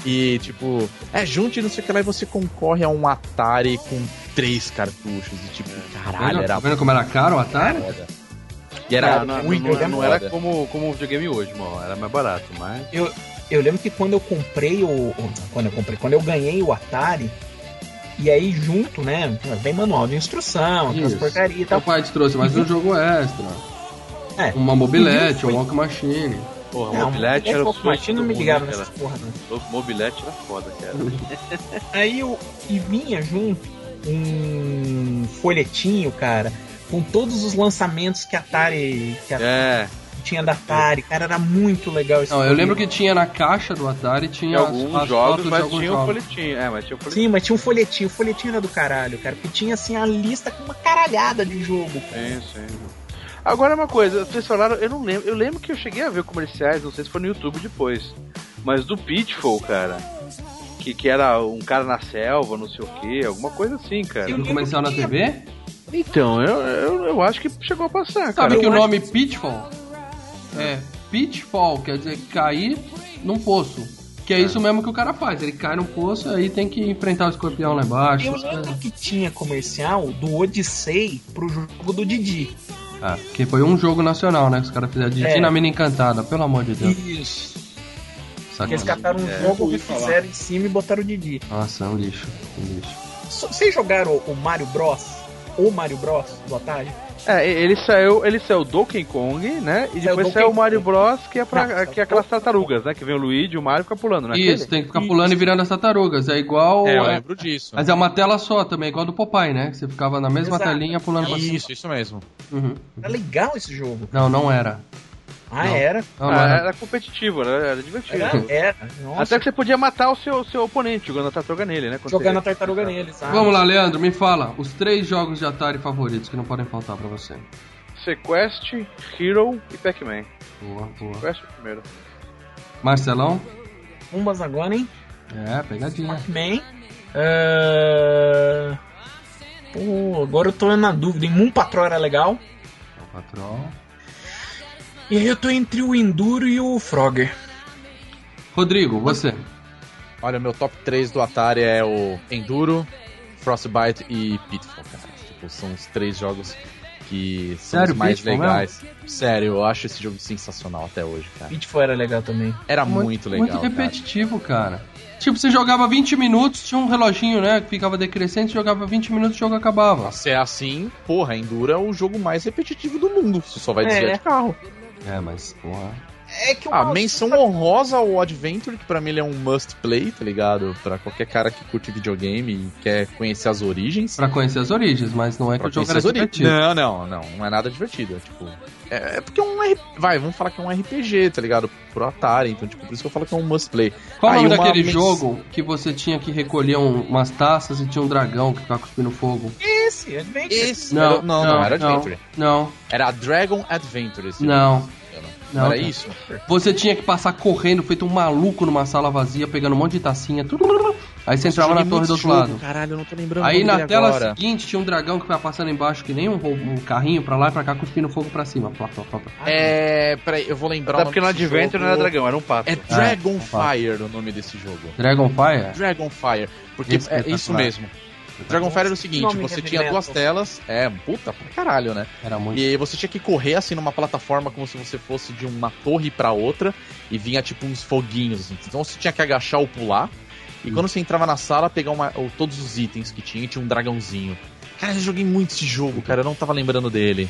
E, tipo, é, junte não sei o que lá e você concorre a um Atari com três cartuchos. E, tipo, caralho, Vendo- era tá vendo como era caro o Atari? foda. E era não, não, muito não, não era foda. como, como o videogame hoje, mano. Era mais barato, mas. Eu lembro que quando eu comprei o. Quando eu comprei, quando eu ganhei o Atari, e aí junto, né? Vem manual de instrução, aquelas porcaria e tal. pai te trouxe mais um jogo extra. É. Uma mobilete, um walk machine. Porra, Não, mobilete era o de não me né, nessas cara? porra, não. O mobilete era foda, cara. Aí eu, e vinha junto um folhetinho, cara, com todos os lançamentos que a Atari que a- É, tinha da Atari, cara, era muito legal esse Não, eu folheto. lembro que tinha na caixa do Atari, tinha tinha as- alguns as jogos, fotos de mas alguns tinha um jogos. folhetinho. É, mas tinha um folhetinho. Sim, mas tinha um folhetinho, o folhetinho era do caralho, cara, porque tinha assim a lista com uma caralhada de jogo. cara. Sim, sim. Agora uma coisa, vocês falaram, eu não lembro, eu lembro que eu cheguei a ver comerciais, não sei se foi no YouTube depois, mas do Pitfall, cara. Que, que era um cara na selva, não sei o que, alguma coisa assim, cara. No comercial na TV? Então, eu, eu, eu acho que chegou a passar, cara. Sabe que eu o nome Pitfall é Pitfall, quer dizer cair num poço. Que é isso mesmo que o cara faz. Ele cai num poço aí tem que enfrentar o escorpião lá embaixo. Eu lembro que tinha comercial do Odyssey pro jogo do Didi. Ah, que foi um jogo nacional, né? Que os caras fizeram de É. na Mina Encantada, pelo amor de Deus. Isso. Sacanagem. Eles cataram um É, jogo, ouvi refizeram em cima e botaram o Didi. Nossa, é um lixo. Um lixo. So- Vocês jogaram o Mario Bros? Ou Mario Bros do Atari? É, ele saiu, ele saiu Donkey Kong, né? E depois saiu o. Mario Bros, que é, pra, Não, que é aquelas tartarugas, né? Que vem o Luigi, o Mario fica pulando, né? Isso, tem que ficar pulando e virando as tartarugas. É igual. É, eu é- lembro disso. Mas é uma tela só também, igual do Popeye, né? Você ficava na mesma Exato. telinha pulando pra cima. Isso, isso mesmo. Uhum. Era legal esse jogo. Não, não era. Ah, Não. era? Não, Ah, não era. era competitivo, era, era divertido. Era, era. Nossa, Até que você podia matar o seu, seu oponente jogando a tartaruga nele, né? Quando jogando você- a tartaruga nele, sabe? Vamos lá, Leandro, me fala. Os três jogos de Atari favoritos que não podem faltar pra você. Sequest, Hero e Pac-Man. Boa, boa. Sequest é o primeiro. Marcelão? Umbas agora, hein? É, pegadinha. Pac-Man. Ah, Pô, agora eu tô na dúvida. Em Moon Patrol era legal. O patrão. E aí eu tô entre o Enduro e o Frogger. Rodrigo, você. Olha, meu top 3 do Atari é o Enduro, Frostbite e Pitfall, cara. Tipo, são os três jogos que são Sério, os mais Pitfall legais. Sério, eu acho esse jogo sensacional até hoje, cara. Pitfall era legal também. Era muito, legal. Muito cara. repetitivo, cara. Tipo, você jogava 20 minutos, tinha um reloginho, né? Que ficava decrescente, jogava 20 minutos e o jogo acabava. Se é assim, porra, Enduro é o jogo mais repetitivo do mundo. Você só vai desviar É. de carro. É, mas, porra. É que o Ah, menção honrosa ao Adventure, que pra mim ele é um must play, tá ligado? Pra qualquer cara que curte videogame e quer conhecer as origens. Pra conhecer as origens, mas não é que Pra o jogo conhecer era as origens. divertido. Não, não, não, não é nada divertido. É tipo. É, é porque é um R... Vai, vamos falar que é um RPG, tá ligado? Pro Atari, então, tipo, por isso que eu falo que é um must play. Qual o Aí nome uma daquele mens- jogo que você tinha que recolher um- umas taças e tinha um dragão que ficava cuspindo fogo? Esse, Adventure. Esse. Não, era- não, não, era Adventure. Não, Era Dragon Adventure esse não. Não, era cara. isso? Você tinha que passar correndo, feito um maluco numa sala vazia, pegando um monte de tacinha. tudo. Aí você entrava na torre do outro jogo, lado. Caralho, eu não tô lembrando Aí na tela agora. seguinte tinha um dragão que vai passando embaixo que nem um, um carrinho pra lá e pra cá cuspindo fogo pra cima. Plá, plá, plá, plá. É. Peraí, eu vou lembrar Até o porque no Adventure jogo. não era dragão, era um pato. É Dragonfire o nome desse jogo. Dragonfire? Dragonfire. Porque é Espetacular. isso mesmo. Dragonfire era o seguinte, você tinha metal. duas telas. É, puta pra caralho, né? Era muito. E você tinha que correr assim numa plataforma como se você fosse de uma torre pra outra e vinha tipo uns foguinhos. assim. Então você tinha que agachar ou pular. E quando você entrava na sala, pegar uma, ou todos os itens que tinha e tinha um dragãozinho. Cara, eu joguei muito esse jogo, cara, eu não tava lembrando dele.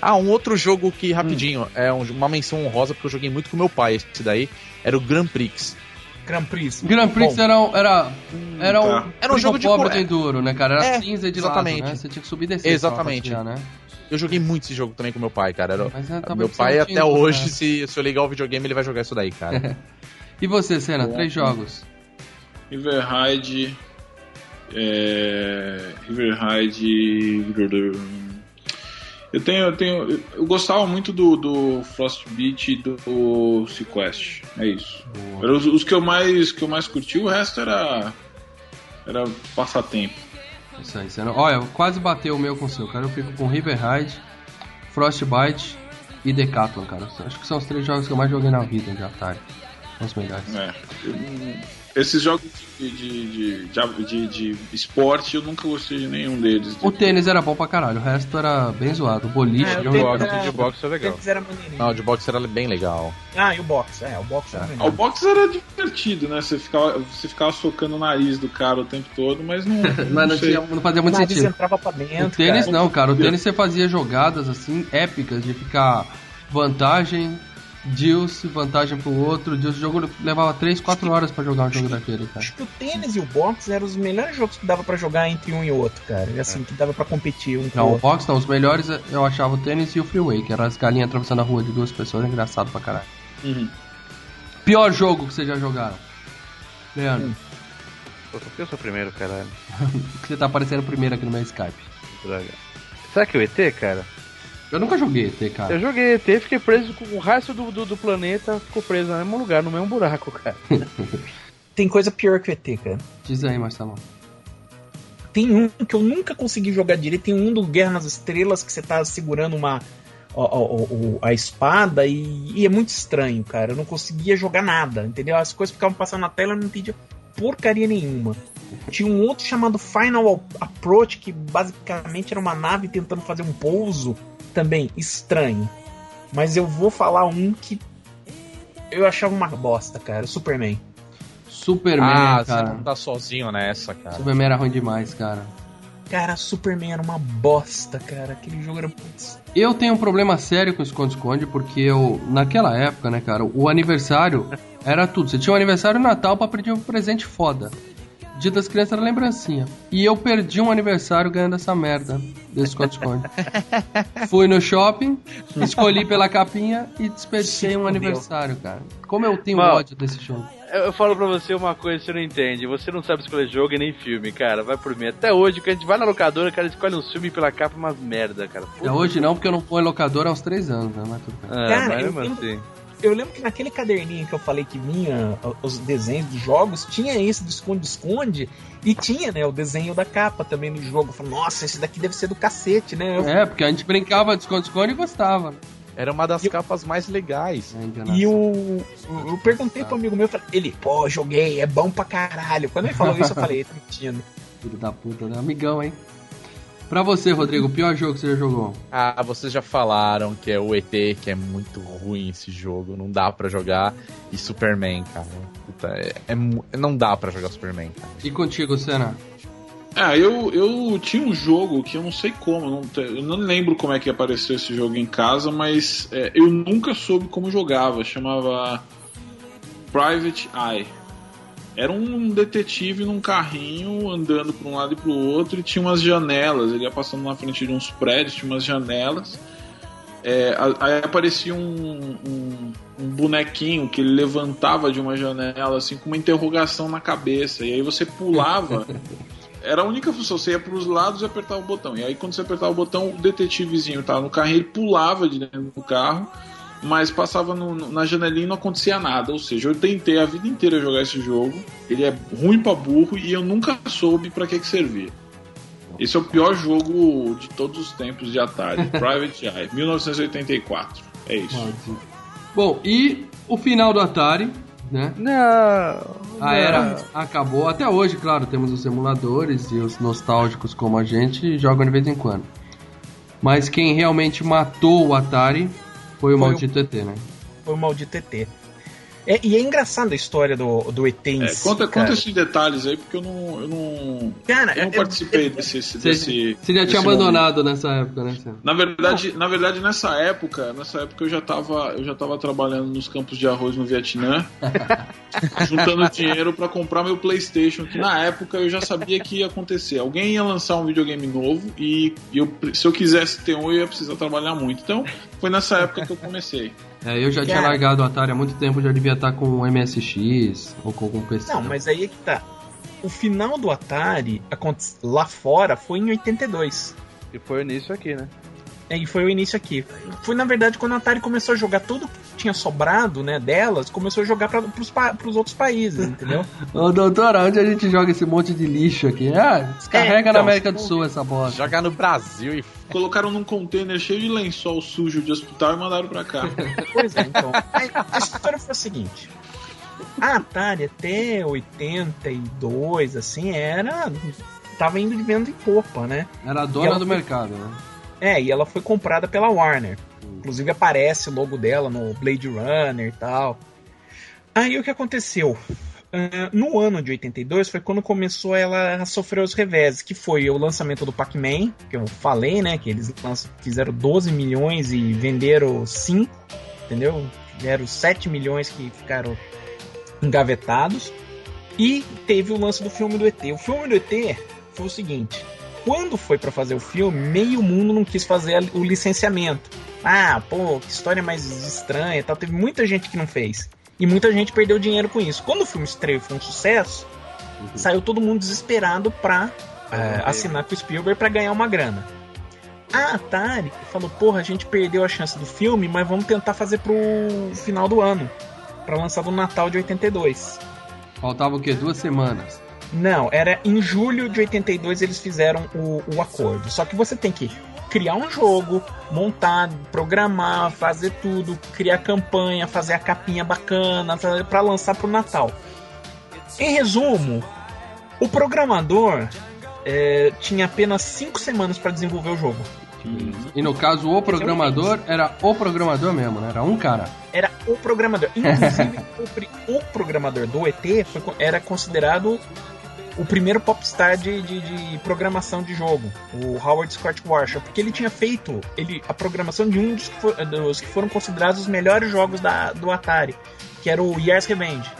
Ah, um outro jogo que, rapidinho, é um- uma menção honrosa, porque eu joguei muito com meu pai, esse daí, era o Grand Prix. Grand Prix. Grand Prix Bom, era, um- era, era um, tá. Era um jogo de pobre cor- do Enduro, né, cara? Era É, cinza de exatamente. lado, né? Você tinha que subir e descer. Exatamente. né? Eu joguei muito esse jogo também com meu pai, cara. Era- meu pai até tinha, hoje, né? se, se eu ligar o videogame, ele vai jogar isso daí, cara. E você, Senna? Três jogos. Riverhide. É, Riverhide. Eu tenho, eu tenho. Eu gostava muito do, do Frostbeat e do Sequest. É isso. Eram os, os que eu mais que eu mais curti, o resto era. Era passatempo. Isso aí, Senna. Olha, quase bateu o meu com o seu, cara. Eu fico com Riverhide, Frostbite e Decathlon, cara. Acho que são os três jogos que eu mais joguei na vida de Atari. São os melhores. É. Eu- esses jogos de, de, de, de, de esporte eu nunca gostei de nenhum deles. O tênis era bom pra caralho, o resto era bem zoado. O boliche, É, o jogo. era- de boxe é legal. Tênis era maneirinho. Não, o de boxe era bem legal. Ah, e o box, é, o box era melhor. O boxe era divertido, né? Você ficava, você ficava socando o nariz do cara o tempo todo, mas não. Mas não, tinha, não fazia O muito nariz sentido. entrava pra dentro. O tênis cara. não, cara. O tênis você fazia jogadas assim épicas de ficar vantagem, Dilce, vantagem pro outro. Dilce, o jogo levava 3, 4 horas pra jogar um jogo daquele, cara. Acho que o tênis e o box eram os melhores jogos que dava pra jogar entre um e outro, cara. E assim, que dava pra competir um com Não, o o outro. box não, os melhores eu achava o tênis e o freeway, que eram as galinhas atravessando a rua de duas pessoas, engraçado pra caralho. Uhum. Pior jogo que vocês já jogaram? Leandro, Pô, por que eu sou o primeiro, caralho? que você tá aparecendo primeiro aqui no meu Skype. Droga. Será que é o ET, cara? Eu nunca joguei ET, cara. Eu joguei ET, fiquei preso com o resto do, do, do planeta, ficou preso no mesmo lugar, no mesmo buraco, cara. Tem coisa pior que o ET, cara. Diz aí, Marcelo. Tem um que eu nunca consegui jogar direito. Tem um do Guerra nas Estrelas que você tá segurando uma. ó, ó, ó, a espada e, e é muito estranho, cara. Eu não conseguia jogar nada, entendeu? As coisas ficavam passando na tela e eu não entendia porcaria nenhuma. Tinha um outro chamado Final Approach, que basicamente era uma nave tentando fazer um pouso. Também estranho. Mas eu vou falar um que eu achava uma bosta, cara. Superman. Superman, ah, você cara. não tá sozinho nessa, cara. Superman era ruim demais, cara. Cara, Superman era uma bosta, cara. Aquele jogo era. putz, Eu tenho um problema sério com esconde-esconde, porque eu, naquela época, né, cara, o aniversário era tudo. Você tinha um aniversário Natal pra pedir um presente foda. Dia das crianças era lembrancinha. E eu perdi um aniversário ganhando essa merda desse esconde-esconde. Fui no shopping, escolhi pela capinha e desperdicei um aniversário, cara. Como eu tenho Mal. ódio desse jogo. Eu, eu falo pra você uma coisa que você não entende. Você não sabe escolher jogo e nem filme, cara. Vai por mim. Até hoje, quando a gente vai na locadora, cara, escolhe um filme pela capa, umas merda, cara. É hoje não, porque eu não ponho locadora há uns três anos, né? Mas tudo bem. Ah, Cara, mas eu mesmo lembro- assim. Eu lembro que naquele caderninho que eu falei que vinha os desenhos dos jogos, tinha esse do esconde-esconde e tinha, né, o desenho da capa também no jogo. Eu falei, nossa, esse daqui deve ser do cacete, né? Eu- É, porque a gente brincava de esconde-esconde e gostava. Era uma das E- capas mais legais. É. E o, eu perguntei pro amigo meu, eu falei, ele, pô, joguei, é bom pra caralho. Quando ele falou isso, eu falei, ele tá mentindo. Filho da puta, né? Amigão, hein? Pra você, Rodrigo, o pior jogo que você já jogou? Ah, vocês já falaram que é o ET, que é muito ruim esse jogo, não dá pra jogar. E Superman, cara. Puta, é, é não dá pra jogar Superman, cara. E contigo, Senna? Ah, eu, eu tinha um jogo que eu não sei como, eu não, te- eu não lembro como é que apareceu esse jogo em casa, mas é, eu nunca soube como jogava. Chamava Private Eye. Era um detetive num carrinho andando para um lado e para o outro e tinha umas janelas. Ele ia passando na frente de uns prédios, tinha umas janelas. É, aí aparecia um, um- um bonequinho que ele levantava de uma janela assim com uma interrogação na cabeça. E aí você pulava. Era a única função, você ia pros lados e apertava o botão. E aí quando você apertava o botão, o detetivezinho tava no carrinho, ele pulava de dentro do carro, mas passava no- no- na janelinha e não acontecia nada. Ou seja, eu tentei a vida inteira jogar esse jogo, ele é ruim pra burro e eu nunca soube pra que que servia. Esse é o pior jogo de todos os tempos de Atari. Private Eye, 1984. É isso. Bom, e o final do Atari, né? Não. A era acabou. Até hoje, claro, temos os emuladores e os nostálgicos como a gente jogam de vez em quando. Mas quem realmente matou o Atari foi o Foi o- maldito ET, né? Foi o maldito ET. É, e é engraçada a história do, do ET em É, si, conta, cara. conta esses detalhes aí, porque eu não. Eu não, Cara, eu não é- participei é- desse. Você, desse você já desse tinha momento. abandonado nessa época, né? Na verdade, na verdade, nessa época, nessa época eu já tava, eu já tava trabalhando nos campos de arroz no Vietnã, juntando dinheiro pra comprar meu PlayStation, que na época eu já sabia que ia acontecer. Alguém ia lançar um videogame novo e eu, se eu quisesse ter um, eu ia precisar trabalhar muito. Então, foi nessa época que eu comecei. É, eu já tinha Cara. largado o Atari há muito tempo, já devia estar com o MSX ou com algum PC. Não, mas aí é que tá. O final do Atari lá fora foi em 82. E foi o início aqui, né? É, E foi o início aqui. Foi na verdade quando a Atari começou a jogar tudo que tinha sobrado, né, delas, começou a jogar para pros outros países, entendeu? Ô, doutora, onde a gente joga esse monte de lixo aqui? Ah, descarrega É, então, na América do Sul essa bosta. Jogar no Brasil e Colocaram num container cheio de lençol sujo de hospital e mandaram pra cá. Pois é, então. A, história foi a seguinte. A Atari até 82, assim, era. Tava indo de venda em popa, né? Era a dona ela do foi- mercado, né? É, e ela foi comprada pela Warner. Inclusive aparece o logo dela no Blade Runner e tal. Aí o que aconteceu? Ah, no ano de 82 foi quando começou ela a sofrer os reveses, que foi o lançamento do Pac-Man, que eu falei, né? Que eles fizeram 12 milhões e venderam 5, entendeu? Tiveram 7 milhões que ficaram engavetados. E teve o lance do filme do ET. O filme do ET foi o seguinte: quando foi pra fazer o filme, meio mundo não quis fazer o licenciamento. Ah, pô, que história mais estranha e tal. Teve muita gente que não fez. E muita gente perdeu dinheiro com isso. Quando o filme estreou e foi um sucesso, saiu todo mundo desesperado pra é, assinar com o Spielberg pra ganhar uma grana. A Atari falou: porra, a gente perdeu a chance do filme, mas vamos tentar fazer pro final do ano. Pra lançar no Natal de 82. Faltava o quê? Duas semanas. Não, era em julho de 82 eles fizeram o, o acordo. Só que você tem que criar um jogo, montar, programar, fazer tudo, criar campanha, fazer a capinha bacana pra lançar pro Natal. Em resumo, o programador é, tinha apenas 5 semanas pra desenvolver o jogo. E no caso, o programador era o programador mesmo, né? Era um cara. Era o programador. Inclusive, o, o programador do ET foi era considerado o primeiro popstar de, de, de programação de jogo, o Howard Scott Warshaw, porque ele tinha feito ele, a programação de um dos que, for- dos que foram considerados os melhores jogos da, do Atari, que era o Year's Revenge.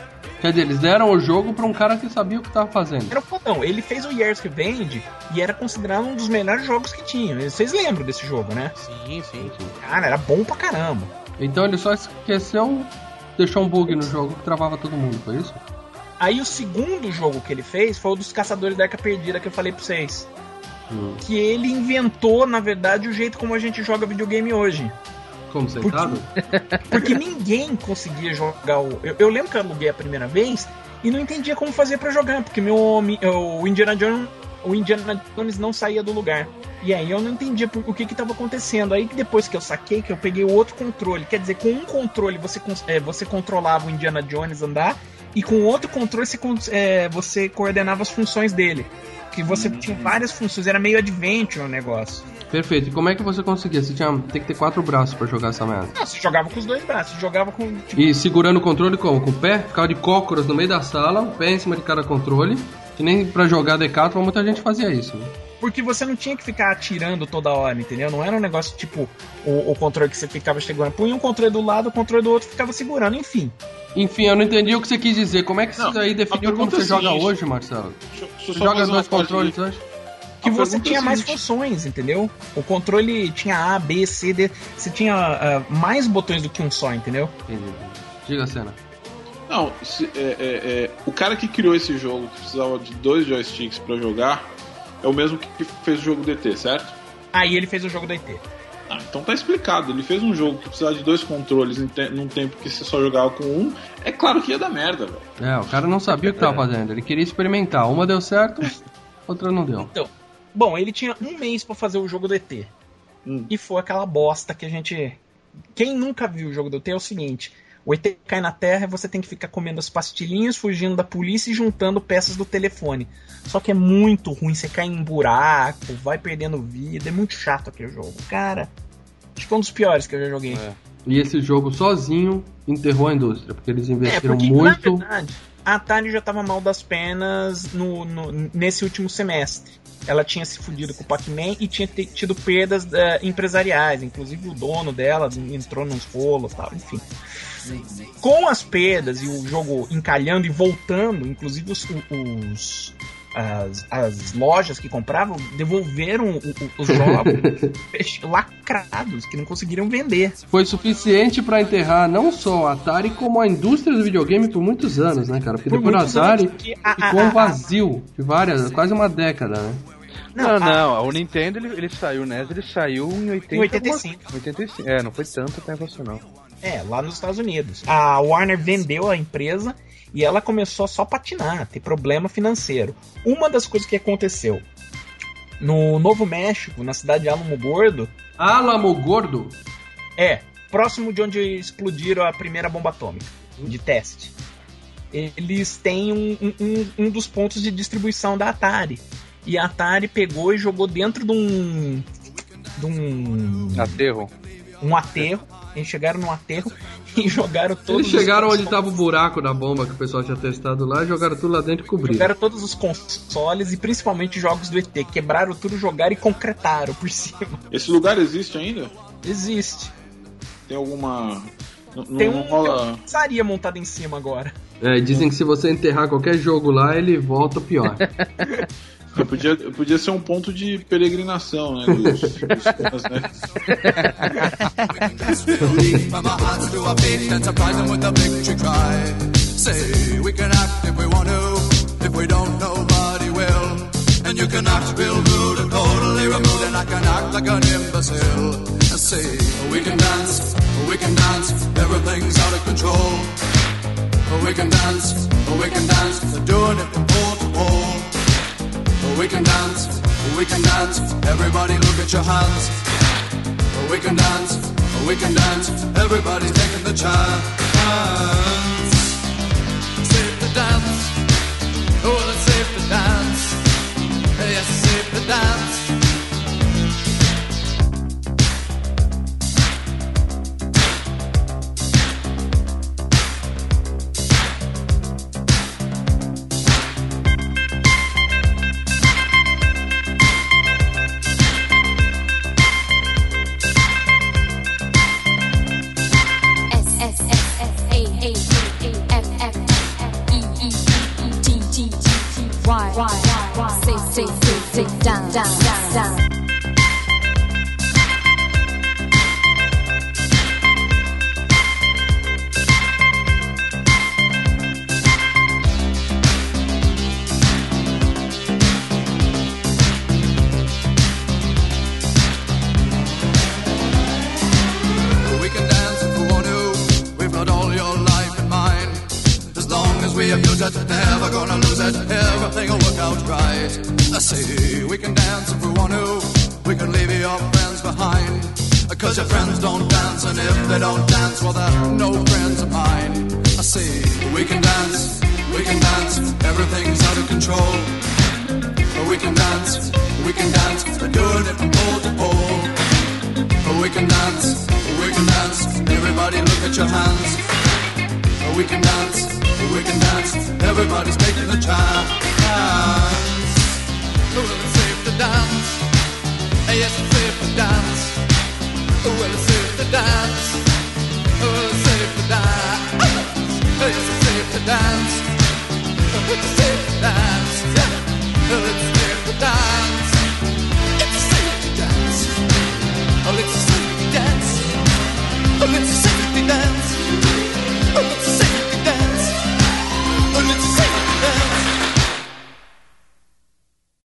Quer dizer, eles deram o jogo pra um cara que sabia o que tava fazendo. Era o fodão. Ele fez o Year's Revenge e era considerado um dos melhores jogos que tinha. Vocês lembram desse jogo, né? Sim, sim. Cara, era bom pra caramba. Então ele só esqueceu, deixou um bug no jogo que travava todo mundo, foi isso? Aí o segundo jogo que ele fez foi o dos Caçadores da Arca Perdida que eu falei pra vocês. Hum. Que ele inventou, na verdade, o jeito como a gente joga videogame hoje. Como sentado? Porque ninguém conseguia jogar o. Eu, eu lembro que eu aluguei a primeira vez e não entendia como fazer pra jogar, porque meu o Indiana Jones, o Indiana Jones não saía do lugar. E aí eu não entendia o que que tava acontecendo. Aí que depois que eu saquei, que eu peguei o outro controle, quer dizer, com um controle você, é, você controlava o Indiana Jones andar e com outro controle você, é, você coordenava as funções dele. Que você tinha várias funções, era meio adventure o negócio. Perfeito. E como é que você conseguia? Você tinha tem que ter quatro braços pra jogar essa merda. Não, você jogava com os dois braços, você jogava com. Tipo, E segurando o controle como? Com o pé? Ficava de cócoras no meio da sala, o pé em cima de cada controle. Que nem pra jogar Decathlon muita gente fazia isso. Né? Porque você não tinha que ficar atirando toda hora, entendeu? Não era um negócio tipo o, o controle que você ficava segurando. Punha um controle do lado, o controle do outro ficava segurando, enfim. Enfim, eu não entendi o que você quis dizer. Como é que Não, isso aí definiu como você é a joga seguinte. hoje, Marcelo? Deixa deixa Você joga dois controles hoje? Que A você é tinha mais seguinte. funções, entendeu? O controle tinha A, B, C, D. Você tinha ah, mais botões do que um só, entendeu? Entendi. Diga a cena. Não, se- é- é- é, o cara que criou esse jogo, que precisava de dois joysticks pra jogar, é o mesmo que fez o jogo DT, certo? Aí ele fez o jogo do ET. Ah, então tá explicado. Ele fez um jogo que precisava de dois controles num tempo que você só jogava com um. É claro que ia dar merda, velho. É, o cara não sabia o que tava fazendo. Ele queria experimentar. Uma deu certo, outra não deu. Então, bom, ele tinha um mês pra fazer o jogo do ET. Hum. E foi aquela bosta que a gente. Quem nunca viu o jogo do ET é o seguinte: o ET cai na Terra e você tem que ficar comendo as pastilhinhas, fugindo da polícia e juntando peças do telefone. Só que é muito ruim, você cai em buraco, vai perdendo vida, é muito chato aquele jogo. Cara, acho que é um dos piores que eu já joguei. É. E esse jogo sozinho enterrou a indústria, porque eles É, investiram porque muito. na verdade, a Atari já tava mal das pernas no, no- nesse último semestre. Ela tinha se fudido com o Pac-Man e tinha tido perdas eh, empresariais. Inclusive o dono dela entrou nos rolos e tal, enfim. Com as perdas e o jogo encalhando e voltando, inclusive os, os- as, as lojas que compravam devolveram o- o- os jogos lacrados, que não conseguiram vender. Foi suficiente pra enterrar não só a Atari, como a indústria do videogame por muitos anos, né, cara? Porque Por depois Atari a- a- ficou um vazio de várias, quase uma década, né? Não, a- não, o Nintendo ele, ele saiu, né? Ele saiu em 80, Em 85. alguma- 85. É, não foi tanto tempo assim, não. É, lá nos Estados Unidos. A Warner vendeu a empresa e ela começou só a patinar, ter problema financeiro. Uma das coisas que aconteceu no Novo México, na cidade de Alamo Gordo, Alamo Gordo? é próximo de onde explodiram a primeira bomba atômica de teste. Eles têm um, um- um, dos pontos de distribuição da Atari. E a Atari pegou e jogou dentro de um. de um. Aterro. Um aterro. Eles chegaram num aterro e jogaram todos Eles chegaram os onde tava o buraco da bomba que o pessoal tinha testado lá, jogaram tudo lá dentro e cobriram. Jogaram todos os consoles e principalmente jogos do ET. Quebraram tudo, jogaram e concretaram por cima. Esse lugar existe ainda? Existe. Tem alguma. Tem um, rola. tem uma pizzaria montada em cima agora. É, dizem que se você enterrar qualquer jogo lá, ele volta pior. Podia, podia ser um ponto de peregrinação, né? Dos, dos fãs, né? And you can act real rude and totally removed, and I can act like an imbecile. Say, we can dance, we can dance, everything's out of control. We can dance, we can dance, doing it to pole. We can dance, we can dance, everybody look at your hands. We can dance, we can dance, everybody's taking the chance. Safe to dance, oh, it's safe to dance. Yes, safe to dance.